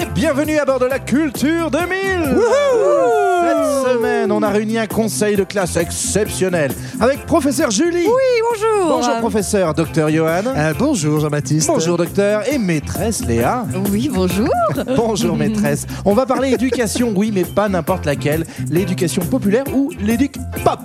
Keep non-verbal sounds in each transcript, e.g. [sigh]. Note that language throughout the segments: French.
et bienvenue à bord de la Culture 2000 Cette semaine, on a réuni un conseil de classe exceptionnel avec professeur Julie. Oui, bonjour. Bonjour professeur, docteur Johan. Euh, bonjour Jean-Baptiste. Bonjour docteur et maîtresse Léa. Oui, bonjour. [laughs] Bonjour maîtresse. On va parler éducation, oui, mais pas n'importe laquelle. L'éducation populaire ou l'éduc pop.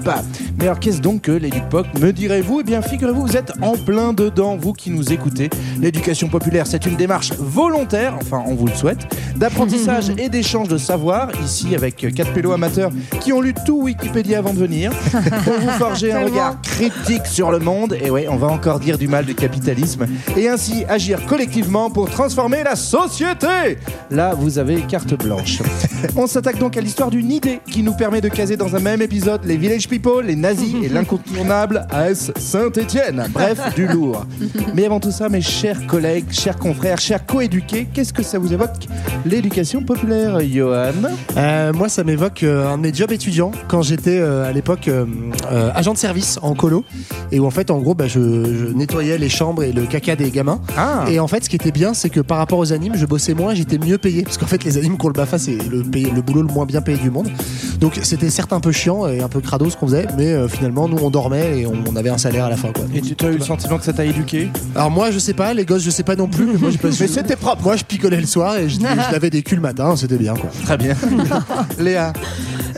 Mais alors qu'est-ce donc que l'éduc pop Me direz-vous? Eh bien, figurez-vous, vous êtes en plein dedans, vous qui nous écoutez. L'éducation populaire, c'est une démarche volontaire, enfin on vous le souhaite, d'apprentissage [laughs] et d'échange de savoir, ici avec quatre pélos amateurs qui ont lu tout Wikipédia avant de venir, [laughs] pour vous forger un regard critique sur le monde, et ouais, on va encore dire du mal du capitalisme, et ainsi agir collectivement pour transformer la société. Là, vous avez carte blanche. [laughs] On s'attaque donc à l'histoire d'une idée qui nous permet de caser dans un même épisode les village people, les nazis et l'incontournable AS Saint-Étienne. Bref, du lourd. [laughs] Mais avant tout ça, mes chers collègues, chers confrères, chers coéduqués, qu'est-ce que ça vous évoque? L'éducation populaire, Johan? Euh, moi, ça m'évoque euh, un de mes jobs étudiants quand j'étais euh, à l'époque euh, euh, agent de service en colo et où en fait, en gros, bah, je, je nettoyais les chambres et le caca des gamins. Ah. Et en fait, ce qui était bien, c'est que par rapport aux animes, je bossais moins, j'étais mieux payé parce qu'en fait, les animes qu'on le Bafa, c'est le, boulot le moins bien payé du monde. Donc, c'était certes un peu chiant et un peu crado ce qu'on faisait, mais finalement, nous, on dormait et on, on avait un salaire à la fin. Quoi. Et tu as eu le sentiment que ça t'a éduqué Alors moi, je sais pas, les gosses, je sais pas non plus. Mais moi, [laughs] Mais c'était propre. Moi, je picolais le soir et je, je [laughs] lavais des culs le matin, c'était bien quoi. Très bien. [laughs] Léa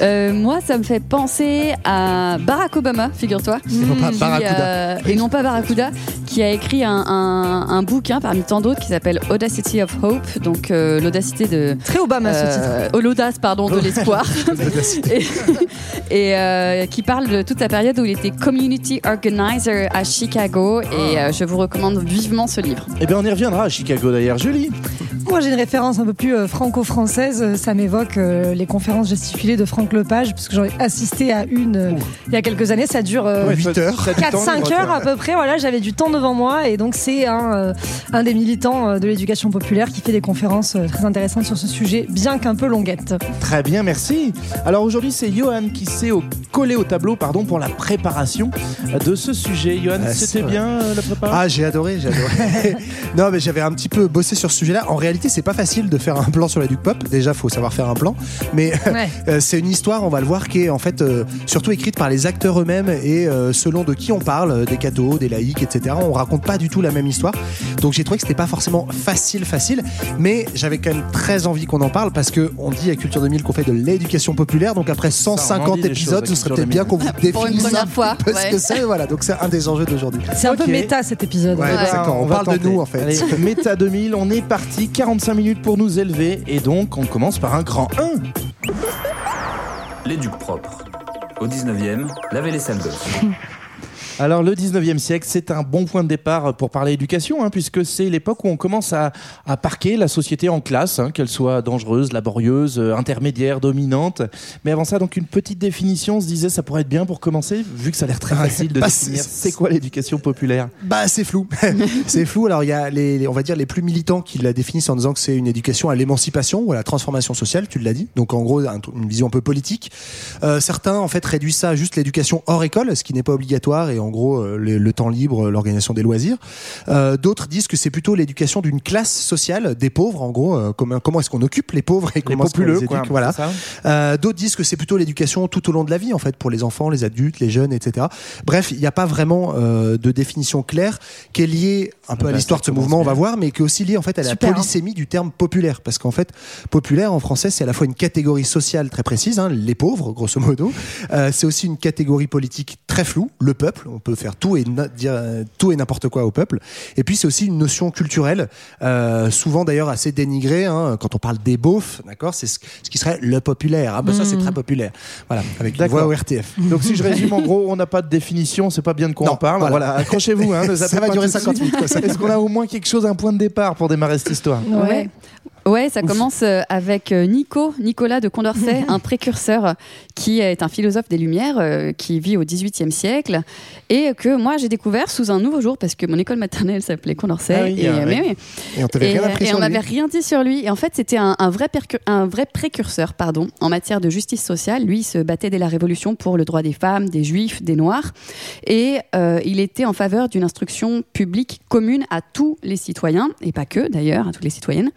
Euh, moi, ça me fait penser à Barack Obama, figure-toi. euh, et non pas Barracuda, qui a écrit un, un- un bouquin parmi tant d'autres qui s'appelle Audacity of Hope, donc euh, l'audacité de. Très Obama ce titre. oh, l'audace, pardon, de l'espoir. [laughs] et [laughs] et, euh, qui parle de toute la période où il était community organizer à Chicago. Et euh, je vous recommande vivement ce livre. Eh bien, on y reviendra à Chicago d'ailleurs. Julie? Moi j'ai une référence un peu plus euh, franco-française. Euh, Ça m'évoque euh, les conférences gesticulées de Franck Lepage, parce que j'en ai assisté à une euh, il y a quelques années. Ça dure euh, Ouais, 8 ça- heures. ça a du temps 4-5 libre, heures à peu près. Voilà, j'avais du temps devant moi et donc c'est un, euh, un des militants de l'éducation populaire qui fait des conférences euh, très intéressantes sur ce sujet, bien qu'un peu longuette. Très bien, merci. Alors aujourd'hui, c'est Johan qui s'est collé au tableau pardon, pour la préparation de ce sujet. Johan, Ah, c'était bien euh, la prépa? Ah, j'ai adoré, j'ai adoré. [laughs] non, mais j'avais un petit peu bossé sur ce sujet-là. En réalité, c'est pas facile de faire un plan sur la Duke Pop. Déjà, faut savoir faire un plan. Mais [laughs] Ouais. euh, c'est une histoire, on va le voir, qui est en fait euh, surtout écrite par les acteurs eux-mêmes et euh, selon de qui on parle, des cathos, des laïcs, etc. On raconte pas du tout la même histoire. Donc j'ai trouvé que c'était pas forcément facile, facile. Mais j'avais quand même très envie qu'on en parle parce que on dit à Culture 2000 qu'on fait de l'éducation populaire. Donc après Ça, on en 150 dit des épisodes, ce serait peut-être bien 2000. qu'on vous Pour une définisse première fois, peu ce ouais. que c'est. Voilà, donc c'est un des enjeux d'aujourd'hui. C'est un peu méta cet épisode. Ouais. On parle de nous, en fait. Allez, Méta 2000, on est parti. 45 minutes pour nous élever. Et donc, on commence par un grand 1. Les ducs propres. Au 19e, lavez les sales. [laughs] Alors, le 19e siècle, c'est un bon point de départ pour parler éducation, hein, puisque c'est l'époque où on commence à, à parquer la société en classe, hein, qu'elle soit dangereuse, laborieuse, euh, intermédiaire, dominante. Mais avant ça, donc, une petite définition, on se disait, ça pourrait être bien pour commencer, vu que ça a l'air très facile de Bah, définir. c'est- quoi l'éducation populaire Bah c'est flou, [laughs] c'est flou. Alors il y a les, les- on va dire les plus militants qui la définissent en disant que c'est une éducation à l'émancipation ou à la transformation sociale. Tu l'as dit. Donc en gros un- une vision un peu politique. Euh, certains en fait réduisent ça à juste l'éducation hors école, ce qui n'est pas obligatoire et en gros euh, le, le temps libre, l'organisation des loisirs. Euh, D'autres disent que c'est plutôt l'éducation d'une classe sociale des pauvres. En gros euh, comment, comment est-ce qu'on occupe les pauvres et Les comment est-ce qu'on les quoi. éduque. Voilà. Euh, D'autres disent que c'est plutôt l'éducation tout au long de la vie, en fait, pour les enfants, les adultes, les jeunes, etc. Bref, il n'y a pas vraiment euh, de définition claire qui est liée un peu bah, à l'histoire ça de ce mouvement, on va voir, mais qui est aussi liée en fait à la hein. polysémie du terme populaire, parce qu'en fait, populaire en français, c'est à la fois une catégorie sociale très précise, hein, les pauvres, grosso modo. Euh, c'est aussi une catégorie politique très floue, le peuple. On peut faire tout et dire tout et n'importe quoi au peuple. Et puis c'est aussi une notion culturelle, euh, souvent d'ailleurs assez dénigrée. Hein, quand on parle des beaufs, d'accord, c'est ce, ce qui serait le populaire. Ah ben ça c'est très populaire. Voilà, avec une voix au RTF. Donc si je résume en [laughs] gros, on n'a pas de définition, c'est pas bien de quoi Non, on parle. voilà. Voilà, accrochez-vous. Hein, ne [laughs] Ça va pas durer tout de 50 suite. minutes. Est-ce qu'on a au moins quelque chose, un point de départ pour démarrer cette histoire? Ouais. Ouais, ça commence euh, avec euh, Nico, Nicolas de Condorcet, [laughs] un précurseur qui est un philosophe des Lumières, euh, qui vit au XVIIIe siècle, et que moi j'ai découvert sous un nouveau jour parce que mon école maternelle s'appelait Condorcet. Ah oui, et, ah ouais. mais oui. Et on t'avait Et, rien appris et sur on lui. m'avait rien dit sur lui. Et en fait, c'était un, un vrai, percu- un vrai précurseur pardon, en matière de justice sociale. Lui, il se battait dès la Révolution pour le droit des femmes, des juifs, des noirs. Et euh, il était en faveur d'une instruction publique commune à tous les citoyens, et pas que d'ailleurs, à toutes les citoyennes.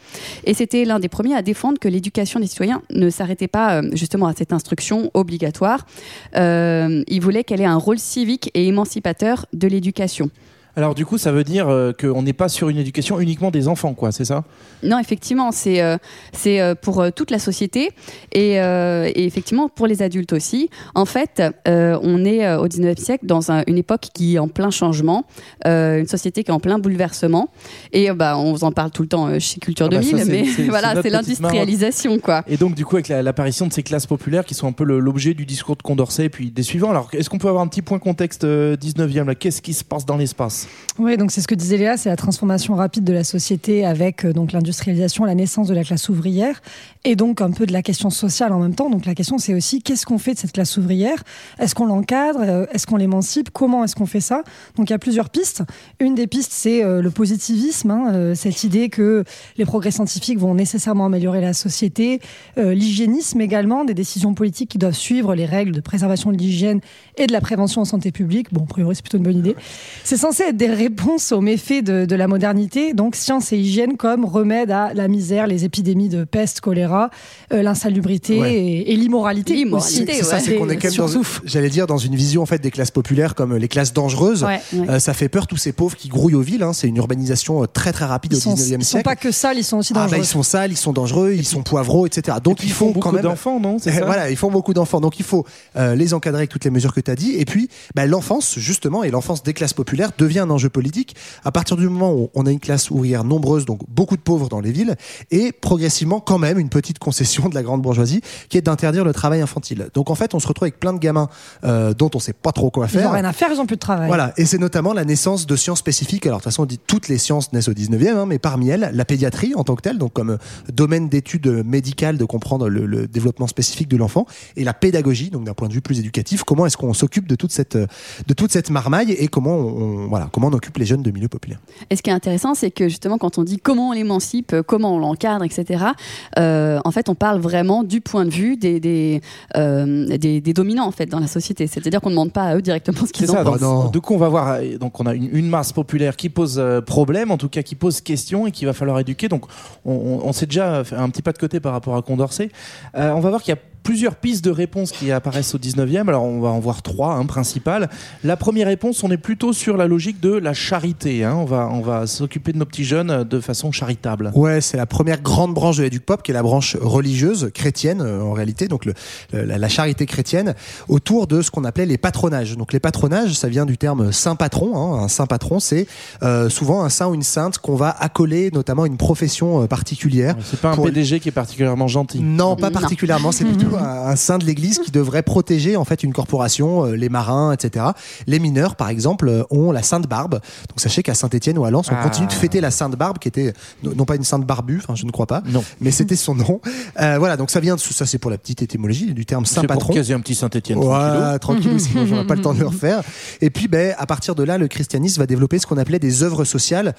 Et c'était l'un des premiers à défendre que l'éducation des citoyens ne s'arrêtait pas euh, justement à cette instruction obligatoire. Euh, il voulait qu'elle ait un rôle civique et émancipateur de l'éducation. Alors du coup, ça veut dire euh, qu'on n'est pas sur une éducation uniquement des enfants, quoi, c'est ça? Non, effectivement, c'est euh, c'est euh, pour toute la société et, et effectivement pour les adultes aussi. En fait, on est au 19e siècle dans un- une époque qui est en plein changement, une société qui est en plein bouleversement. Et bah, on vous en parle tout le temps chez Culture Ah bah de ça, Ville, c'est- mais c'est- [laughs] voilà, c'est petite l'industrialisation, quoi. Et donc du coup, avec la- l'apparition de ces classes populaires qui sont un peu l'objet du discours de Condorcet et puis des suivants. Alors, est-ce qu'on peut avoir un petit point contexte euh, 19e là? Qu'est-ce qui se passe dans l'espace? Oui, donc c'est ce que disait Léa, c'est la transformation rapide de la société avec euh, donc l'industrialisation, la naissance de la classe ouvrière et donc un peu de la question sociale en même temps. Donc la question c'est aussi qu'est-ce qu'on fait de cette classe ouvrière? Est-ce qu'on l'encadre? Euh, Est-ce qu'on l'émancipe? Comment est-ce qu'on fait ça? Donc il y a plusieurs pistes. Une des pistes c'est euh, le positivisme, hein, cette idée que les progrès scientifiques vont nécessairement améliorer la société, l'hygiénisme également, des décisions politiques qui doivent suivre les règles de préservation de l'hygiène et de la prévention en santé publique. Bon, a priori c'est plutôt une bonne idée. C'est censé des réponses aux méfaits de, de la modernité, donc science et hygiène comme remède à la misère, les épidémies de peste, choléra, euh, l'insalubrité Ouais. et, et l'immoralité. L'immoralité, aussi. C'est ça, c'est qu'on est quand même dans, j'allais dire, dans une vision en fait des classes populaires comme les classes dangereuses. Ouais, ouais. Euh, ça fait peur tous ces pauvres qui grouillent aux villes. hein. C'est une urbanisation euh, très très rapide Ils au sont, 19e ils sont siècle. pas que sales, ils sont aussi Ah, dangereux. bah, ils sont sales, ils sont dangereux, ils sont poivreaux, etc. Donc puis, il ils font faut quand beaucoup même d'enfants, non? [laughs] Ça? Voilà, ils font beaucoup d'enfants. Donc il faut euh, les encadrer avec toutes les mesures que tu as dit. Et puis bah, l'enfance, justement, et l'enfance des classes populaires devient un enjeu politique à partir du moment où on a une classe ouvrière nombreuse, donc beaucoup de pauvres dans les villes, et progressivement quand même une petite concession de la grande bourgeoisie qui est d'interdire le travail infantile. Donc en fait, on se retrouve avec plein de gamins euh, dont on sait pas trop quoi Ils faire. ont rien à faire, ils ont plus de travail. Voilà, et c'est notamment la naissance de sciences spécifiques. Alors de toute façon, on dit toutes les sciences naissent au 19e, hein, mais parmi elles, la pédiatrie en tant que telle, donc comme euh, domaine d'études médicales de comprendre le, le développement spécifique de l'enfant, et la pédagogie, donc d'un point de vue plus éducatif, comment est-ce qu'on s'occupe de toute cette euh, de toute cette marmaille et comment on, on- voilà comment on occupe les jeunes de milieux populaires. Et ce qui est intéressant, c'est que justement, quand on dit comment on l'émancipe, euh, comment on l'encadre, etc., euh, en fait, on parle vraiment du point de vue des, des, euh, des, des dominants en fait dans la société. C'est-à-dire qu'on ne demande pas à eux directement ce qu'ils ça. en Donc, pensent. du coup, on va voir. Donc, on a une, une masse populaire qui pose problème, en tout cas qui pose question et qu'il va falloir éduquer. Donc, on, on- on s'est déjà fait un petit pas de côté par rapport à Condorcet. Euh, on va voir qu'il y a plusieurs pistes de réponses qui apparaissent au 19e. Alors, on va en voir trois hein, principales. La première réponse, on est plutôt sur la logique de la charité. hein. On va, on va s'occuper de nos petits jeunes euh, de façon charitable. Ouais, c'est la première grande branche de l'éduc pop, qui est la branche religieuse chrétienne euh, en réalité, donc le, la, la charité chrétienne, autour de ce qu'on appelait les patronages. Donc les patronages, ça vient du terme saint patron. hein. Un saint patron, c'est euh, souvent un saint ou une sainte qu'on va accoler notamment à une profession euh, particulière. C'est pas un Pour- PDG qui est particulièrement gentil. Non, pas Non. particulièrement. C'est plutôt un, un saint de l'Église qui devrait protéger en fait une corporation, euh, les marins, etc. Les mineurs, par exemple, euh, ont la Sainte Barbe. Donc sachez qu'à Saint-Étienne ou à Lens, on Ah. continue de fêter la Sainte Barbe, qui était non non pas une sainte barbue, enfin je ne crois pas, Non. mais c'était son nom. Euh, voilà, donc ça vient de ça, c'est pour la petite étymologie du terme saint C'est patron. caser un petit Saint-Etienne. Ouais, tranquille, sinon j'aurais pas le temps de le refaire. Et puis, ben, à partir de là, le christianisme va développer ce qu'on appelait des œuvres sociales.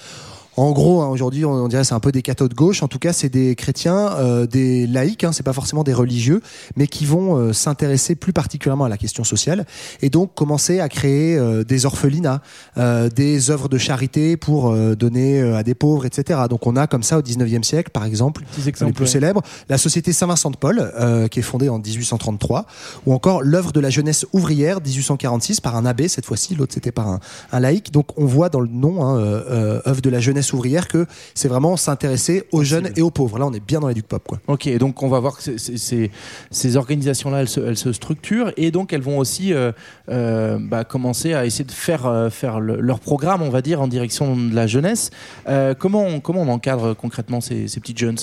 En gros, hein, aujourd'hui, on, on dirait c'est un peu des cathos de gauche. En tout cas, c'est des chrétiens, euh, des laïcs. Hein, c'est pas forcément des religieux, mais qui vont euh, s'intéresser plus particulièrement à la question sociale et donc commencer à créer euh, des orphelinats, des œuvres de charité pour donner à des pauvres, etc. Donc, on a comme ça au 19e siècle, par exemple, les plus célèbres, la Société Saint-Vincent de Paul, qui est fondée en 1833, ou encore l'œuvre de la jeunesse ouvrière, 1846, par un abbé cette fois-ci, l'autre c'était par un, un laïc. Donc on voit dans le nom, hein, œuvre de la jeunesse ouvrière, que c'est vraiment s'intéresser aux jeunes et aux pauvres. Là, on est bien dans l'éduc pop, quoi. Ok, donc on va voir que c'est- ces organisations-là, elles se, elles se structurent et donc elles vont aussi euh, euh, bah, commencer à essayer de faire, euh, faire le- leur programme, on va dire, en direction de la jeunesse. Comment, on, comment on encadre concrètement ces, ces petites jeunes?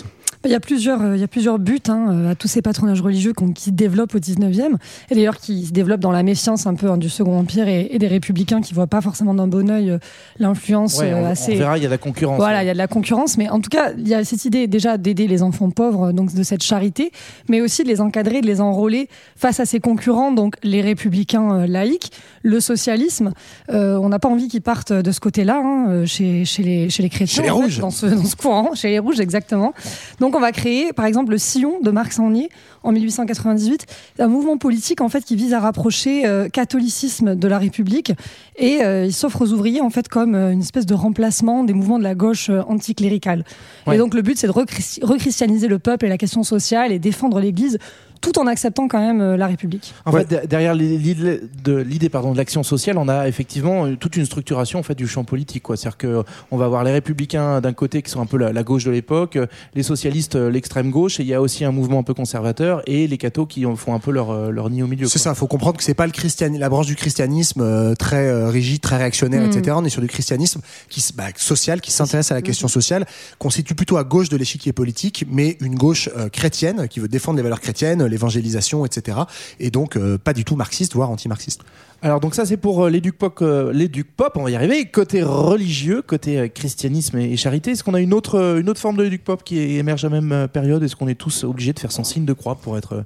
Il y a plusieurs, euh, il y a plusieurs buts hein, euh, à tous ces patronages religieux qu'on- qui se développent au 19e, et d'ailleurs qui se développent dans la méfiance un peu hein, du Second Empire et, et des républicains qui voient pas forcément d'un bon œil euh, l'influence Ouais, on, on assez. verra, il y a la concurrence. Voilà, il y a de la concurrence, mais en tout cas, il y a cette idée déjà d'aider les enfants pauvres, donc de cette charité, mais aussi de les encadrer, de les enrôler face à ces concurrents, donc les républicains laïcs, le socialisme. Euh, on n'a pas envie qu'ils partent de ce côté-là, hein, chez, chez, les, chez les chrétiens. Chez les en fait, rouges. dans, ce, dans ce courant, chez les rouges, exactement. Donc on va créer, par exemple, le Sillon de Marc Sangnier en 1898, un mouvement politique en fait qui vise à rapprocher euh, catholicisme de la République et euh, il s'offre aux ouvriers en fait comme euh, une espèce de remplacement des mouvements de la gauche euh, anticléricale. Ouais. Et donc le but c'est de rechrist- rechristianiser le peuple et la question sociale et défendre l'Église tout en acceptant quand même euh, la République. En fait, de- derrière l'idée de l'idée pardon de l'action sociale, on a effectivement euh, toute une structuration en fait du champ politique. C'est-à-dire que on va avoir les républicains d'un côté qui sont un peu la, la gauche de l'époque, euh, les socialistes l'extrême gauche et il y a aussi un mouvement un peu conservateur et les cathos qui font un peu leur leur nid au milieu. C'est ça, faut comprendre que c'est pas le christianisme, la branche du christianisme euh, très euh, rigide, très réactionnaire, Mm. etc. On est sur du christianisme qui, bah, social, qui s'intéresse à la question sociale, constitue plutôt à gauche de l'échiquier politique, mais une gauche euh, chrétienne qui veut défendre les valeurs chrétiennes, l'évangélisation, etc. Et donc euh, pas du tout marxiste, voire anti-marxiste. Alors donc ça c'est pour euh, l'éduc pop, euh, pop, on va y arriver. Côté religieux, côté euh, christianisme et, et charité, est-ce qu'on a une autre euh, une autre forme de l'éduc pop qui émerge à la même euh, période? Est-ce qu'on est tous obligés de faire son signe de croix pour être euh,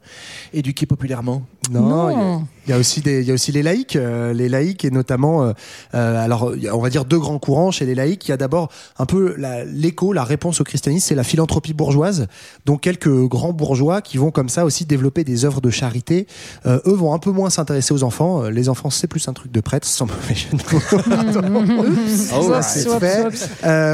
éduqués populairement? Non, il y a- il y, a aussi des, il y a aussi les laïcs, euh, les laïcs et notamment, euh, alors on va dire deux grands courants chez les laïcs. Il y a d'abord un peu l'écho, la réponse au christianisme, c'est la philanthropie bourgeoise. Donc quelques grands bourgeois qui vont comme ça aussi développer des œuvres de charité. Euh, eux vont un peu moins s'intéresser aux enfants. Les enfants c'est plus un truc de prêtre, sans mauvais jeu de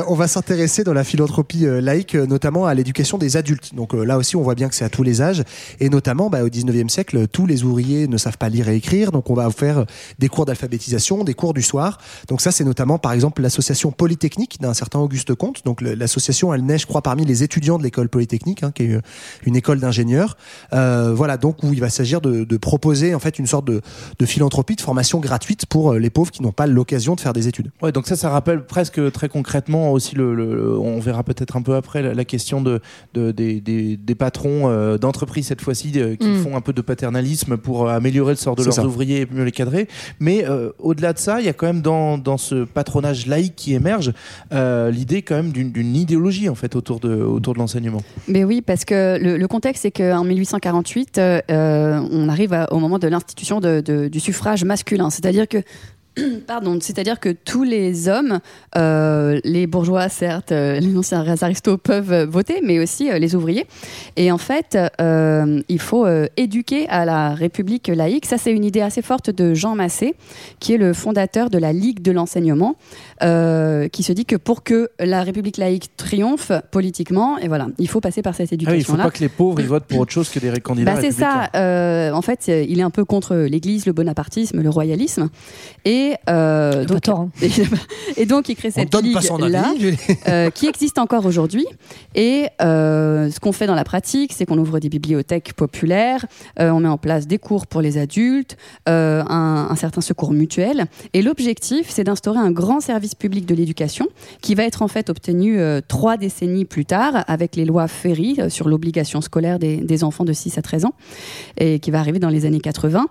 on va s'intéresser dans la philanthropie euh, laïque, euh, notamment à l'éducation des adultes. Donc euh, là aussi, on voit bien que c'est à tous les âges. Et notamment, bah, au 19e siècle, tous les ouvriers ne savent pas lire et écrire. Donc on va faire des cours d'alphabétisation, des cours du soir. Donc ça, c'est notamment, par exemple, l'association Polytechnique d'un certain Auguste Comte. Donc l'association, elle naît, je crois, parmi les étudiants de l'école Polytechnique, hein, qui est une école d'ingénieurs. Euh, voilà, donc où il va s'agir de, de proposer en fait une sorte de, de philanthropie, de formation gratuite pour euh, les pauvres qui n'ont pas l'occasion de faire des études. Ouais, donc ça, ça rappelle presque très concrètement aussi le, le- on verra peut-être un peu après la, la question de, de- des, des- des patrons euh, d'entreprises cette fois-ci euh, qui Mm. font un peu de paternalisme pour euh, améliorer le sort de leurs ça. ouvriers et mieux les cadrer. Mais euh, au-delà de ça, il y a quand même dans, dans ce patronage laïque qui émerge euh, l'idée quand même d'une d'une idéologie en fait autour de autour de l'enseignement. Mais oui, parce que le, le contexte, c'est qu'en 1848, euh, euh, on arrive à- au moment de l'institution du suffrage masculin. C'est-à-dire que [clears throat] Pardon, c'est-à-dire que tous les hommes, euh, les bourgeois certes, euh, les anciens aristos peuvent euh, voter, mais aussi euh, les ouvriers. Et en fait, il faut éduquer à la République laïque. Ça, c'est une idée assez forte de Jean Massé, qui est le fondateur de la Ligue de l'enseignement, qui se dit que pour que la République laïque triomphe politiquement, et voilà, il faut passer par cette Ah oui, il faut éducation-là. pas que les pauvres ils votent pour autre chose que des candidats Bah, c'est ça. en fait, il est un peu contre l'Église, le bonapartisme, le royalisme, et euh, Pas donc tort, hein. [laughs] et donc il crée cette donne ligue pas son là, avis. [laughs] euh, qui existe encore aujourd'hui. Et euh, ce qu'on fait dans la pratique, c'est qu'on ouvre des bibliothèques populaires, euh, on met en place des cours pour les adultes, euh, un, un certain secours mutuel. Et l'objectif, c'est d'instaurer un grand service public de l'éducation qui va être en fait obtenu euh, trois décennies plus tard avec les lois Ferry euh, sur l'obligation scolaire des, des enfants de 6 à 13 ans et qui va arriver dans les années 80.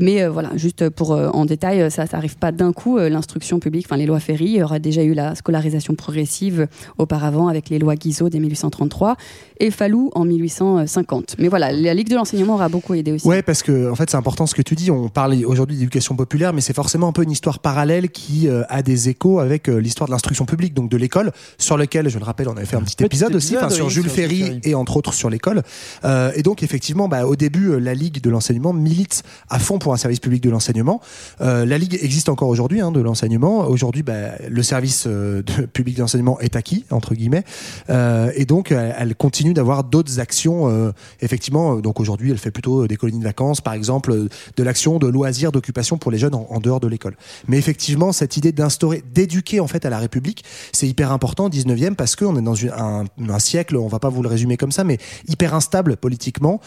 Mais euh, voilà, juste pour euh, en détail, euh, ça n'arrive pas d'un coup. euh, L'instruction publique, enfin les lois Ferry, il y aura déjà eu la scolarisation progressive auparavant avec les lois Guizot dès 1833 et Fallou en 1850. Mais voilà, la Ligue de l'enseignement aura beaucoup aidé aussi. Ouais, parce que en fait, c'est important ce que tu dis. On parle aujourd'hui d'éducation populaire, mais c'est forcément un peu une histoire parallèle qui euh, a des échos avec euh, l'histoire de l'instruction publique, donc de l'école, sur lequel, je le rappelle, on avait fait un petit Petit épisode aussi, épisode, sur oui, Jules Ferry, Ferry. et entre autres sur l'école. Euh, et donc, effectivement, bah, au début, euh, la Ligue de l'enseignement milite à fond pour un service public de l'enseignement. Euh, la Ligue existe encore aujourd'hui hein, de l'enseignement. Aujourd'hui, bah, le service euh, [laughs] public de l'enseignement est acquis entre guillemets, Euh, et donc elle, continue d'avoir d'autres actions. euh, effectivement, donc aujourd'hui, elle fait plutôt des colonies de vacances, par exemple, de l'action de loisirs, d'occupation pour les jeunes en, dehors de l'école. Mais effectivement, cette idée d'instaurer, d'éduquer en fait à la République, c'est hyper important au 19e parce qu'on est dans un, siècle, on va pas vous le résumer comme ça, mais hyper instable politiquement.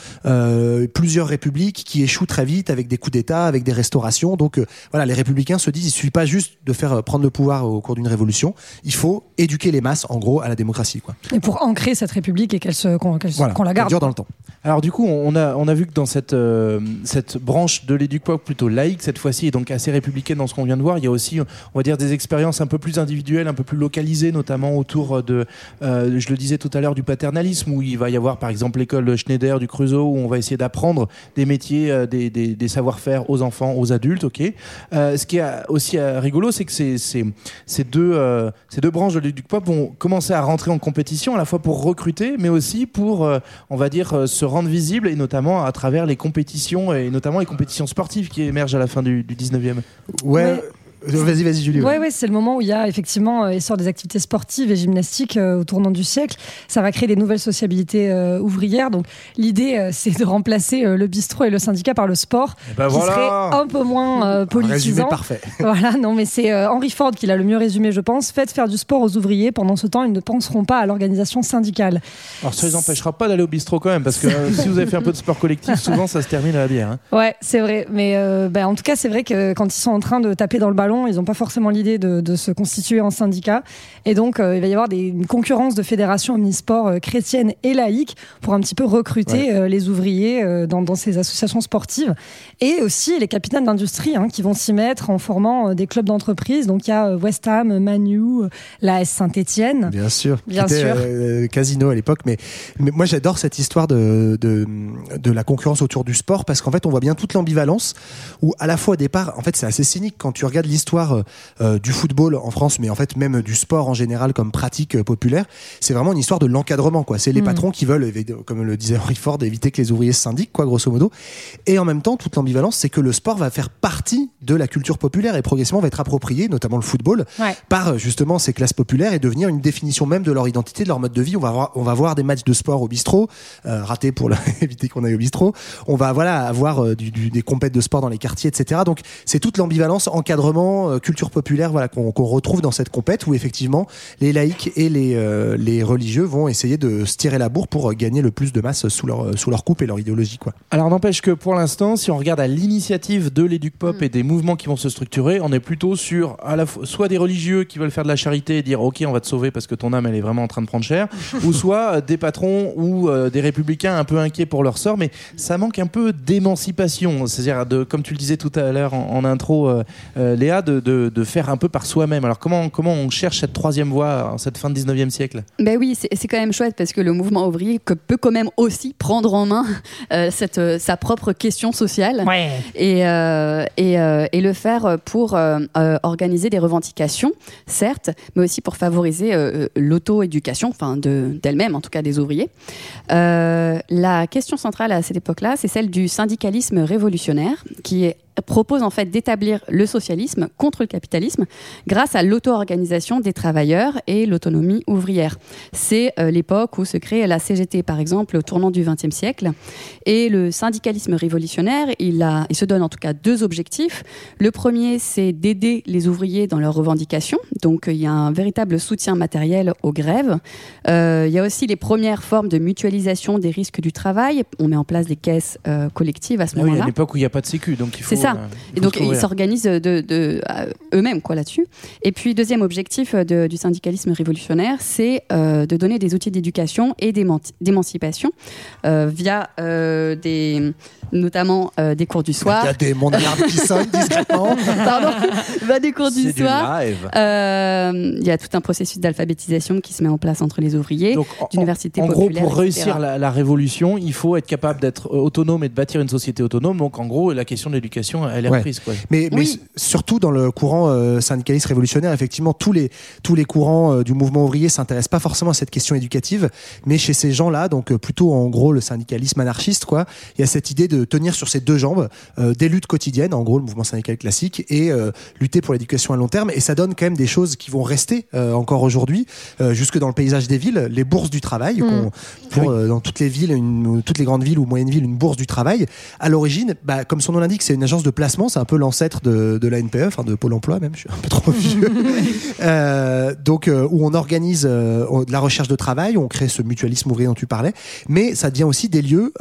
Plusieurs républiques qui échouent très vite avec des coups d'État, avec des restaurations. Donc voilà, les républicains républicains se disent il suffit pas juste de faire euh, prendre le pouvoir au cours d'une révolution, il faut éduquer les masses, en gros, à la démocratie. Quoi. Et pour ancrer cette République et qu'elle se, qu'on, Voilà, qu'on la garde. dure dans le temps. Alors du coup, on a, on a vu que dans cette, euh, cette branche de l'éduc-pop plutôt laïque, cette fois-ci, et donc assez républicaine dans ce qu'on vient de voir, il y a aussi, on va dire, des expériences un peu plus individuelles, un peu plus localisées, notamment autour de, euh, je le disais tout à l'heure, du paternalisme, où il va y avoir par exemple l'école Schneider du Creusot, où on va essayer d'apprendre des métiers, euh, des, des- des savoir-faire aux enfants, aux adultes, ok. Euh, ce qui est aussi euh, rigolo, c'est que ces, ces, ces deux, euh, ces deux branches de l'éduc-pop vont commencer à rentrer en compétition, à la fois pour recruter, mais aussi pour, euh, on va dire, euh, se rendre visible, et notamment à travers les compétitions, et notamment les compétitions sportives qui émergent à la fin du, du 19e. Ouais. Ouais. Euh, Vas-y, vas-y, Julie. Ouais, ouais, c'est le moment où il y a effectivement euh, essor des activités sportives et gymnastiques euh, au tournant du siècle. Ça va créer des nouvelles sociabilités euh, ouvrières. Donc l'idée, euh, c'est de remplacer euh, le bistrot et le syndicat par le sport, Eh ben qui voilà. serait un peu moins euh, Un résumé politisant. parfait. [laughs] Voilà, non, mais c'est euh, Henry Ford qui l'a le mieux résumé, je pense. Faites faire du sport aux ouvriers. Pendant ce temps, ils ne penseront pas à l'organisation syndicale. Alors ça les empêchera pas d'aller au bistrot quand même, parce que euh, [laughs] si vous avez fait un peu de sport collectif, souvent ça se termine à la bière. hein. Ouais, c'est vrai. Mais euh, ben, en tout cas, c'est vrai que quand ils sont en train de taper dans le ballon, ils n'ont pas forcément l'idée de, de se constituer en syndicat. Et donc, euh, il va y avoir des, une concurrence de fédérations omnisports euh, chrétiennes et laïques pour un petit peu recruter euh, les ouvriers dans, dans ces associations sportives. Et aussi les capitaines d'industrie hein, qui vont s'y mettre en formant des clubs d'entreprise. Donc, il y a West Ham, Manu, euh, l'AS Saint-Etienne. Bien sûr. Bien était, sûr. casino à l'époque. Mais, mais moi, j'adore cette histoire de, de, de la concurrence autour du sport parce qu'en fait, on voit bien toute l'ambivalence où, à la fois, au départ, en fait, c'est assez cynique quand tu regardes l'histoire euh, du football en France, mais en fait, même du sport en général comme pratique euh, populaire. C'est vraiment une histoire de l'encadrement, quoi. C'est les Mhm. patrons qui veulent, comme le disait Henry Ford, éviter que les ouvriers se syndiquent, quoi, grosso modo. Et en même temps, toute l'ambivalence, c'est que le sport va faire partie de la culture populaire et progressivement va être approprié, notamment le football, Ouais. par euh, justement ces classes populaires et devenir une définition même de leur identité, de leur mode de vie. On va voir, on va voir des matchs de sport au bistrot, euh, ratés pour la- [laughs] éviter qu'on aille au bistrot. On va voilà avoir euh, du, du- des compètes de sport dans les quartiers, etc. Donc c'est toute l'ambivalence, encadrement, euh, culture populaire, voilà qu'on retrouve dans cette compète où effectivement les laïcs et les, euh, les religieux vont essayer de se tirer la bourre pour euh, gagner le plus de masse sous leur sous leur coupe et leur idéologie, quoi. Alors n'empêche que pour l'instant, si on regarde à l'initiative de l'éduc-pop et des mouvements qui vont se structurer, on est plutôt sur à la fois soit des religieux qui veulent faire de la charité et dire ok on va te sauver parce que ton âme elle est vraiment en train de prendre cher, [laughs] ou soit des patrons ou euh, des républicains un peu inquiets pour leur sort, mais ça manque un peu d'émancipation, c'est-à-dire de comme tu le disais tout à l'heure en, en intro, euh, euh, De, de, de faire un peu par soi-même. Alors comment comment on cherche cette troisième voie en cette fin de 19e siècle? Ben oui, c'est quand même chouette parce que le mouvement ouvrier que- peut quand même aussi prendre en main euh, cette, euh, sa propre question sociale et, euh, et, euh, et le faire pour euh, euh, organiser des revendications, certes, mais aussi pour favoriser euh, l'auto-éducation, enfin de- d'elle-même, en tout cas des ouvriers. Euh, la question centrale à cette époque-là, c'est celle du syndicalisme révolutionnaire qui est propose en fait d'établir le socialisme contre le capitalisme grâce à l'auto-organisation des travailleurs et l'autonomie ouvrière. C'est euh, l'époque où se crée la CGT par exemple au tournant du XXe siècle et le syndicalisme révolutionnaire il, a, il se donne en tout cas deux objectifs. Le premier c'est d'aider les ouvriers dans leurs revendications donc euh, il y a un véritable soutien matériel aux grèves. Euh, il y a aussi les premières formes de mutualisation des risques du travail. On met en place des caisses euh, collectives à ce Ah oui, moment-là. à l'époque où il n'y a pas de sécu, donc il faut. Ça. euh, Et donc ils s'organisent de, de- euh, eux-mêmes quoi là-dessus. Et puis deuxième objectif euh, de- du syndicalisme révolutionnaire, c'est euh, de donner des outils d'éducation et d'éman- d'émancipation euh, via euh, des notamment des cours du Il y soir. a des mon alarme qui sonne discrètement. Pardon, va des cours du soir. Il y a tout un processus d'alphabétisation qui se met en place entre les ouvriers, en- d'universités En gros, pour etc. réussir la, la révolution, il faut être capable d'être autonome et de bâtir une société autonome. Donc, en gros, la question de l'éducation, elle est Ouais. reprise. Quoi. Mais, mais Oui. s- surtout dans le courant euh, syndicaliste révolutionnaire, effectivement, tous les, tous les courants euh, du mouvement ouvrier s'intéressent pas forcément à cette question éducative, mais chez ces gens-là, donc euh, plutôt en gros le syndicalisme anarchiste, quoi, il y a cette idée de tenir sur ces deux jambes euh, des luttes quotidiennes, en gros le mouvement syndical classique, et euh, lutter pour l'éducation à long terme. Et ça donne quand même des choses qui vont rester euh, encore aujourd'hui, euh, jusque dans le paysage des villes, les bourses du travail, pour euh, dans toutes les villes, une- toutes les grandes villes ou moyennes villes, une bourse du travail. À l'origine, bah, comme son nom l'indique, c'est une agence de placement, c'est un peu l'ancêtre de, de la NPE, enfin de Pôle Emploi même. Je suis un peu trop vieux. [laughs] Euh, donc euh, où on organise euh, de la recherche de travail, on crée ce mutualisme ouvrier dont tu parlais, mais ça devient aussi des lieux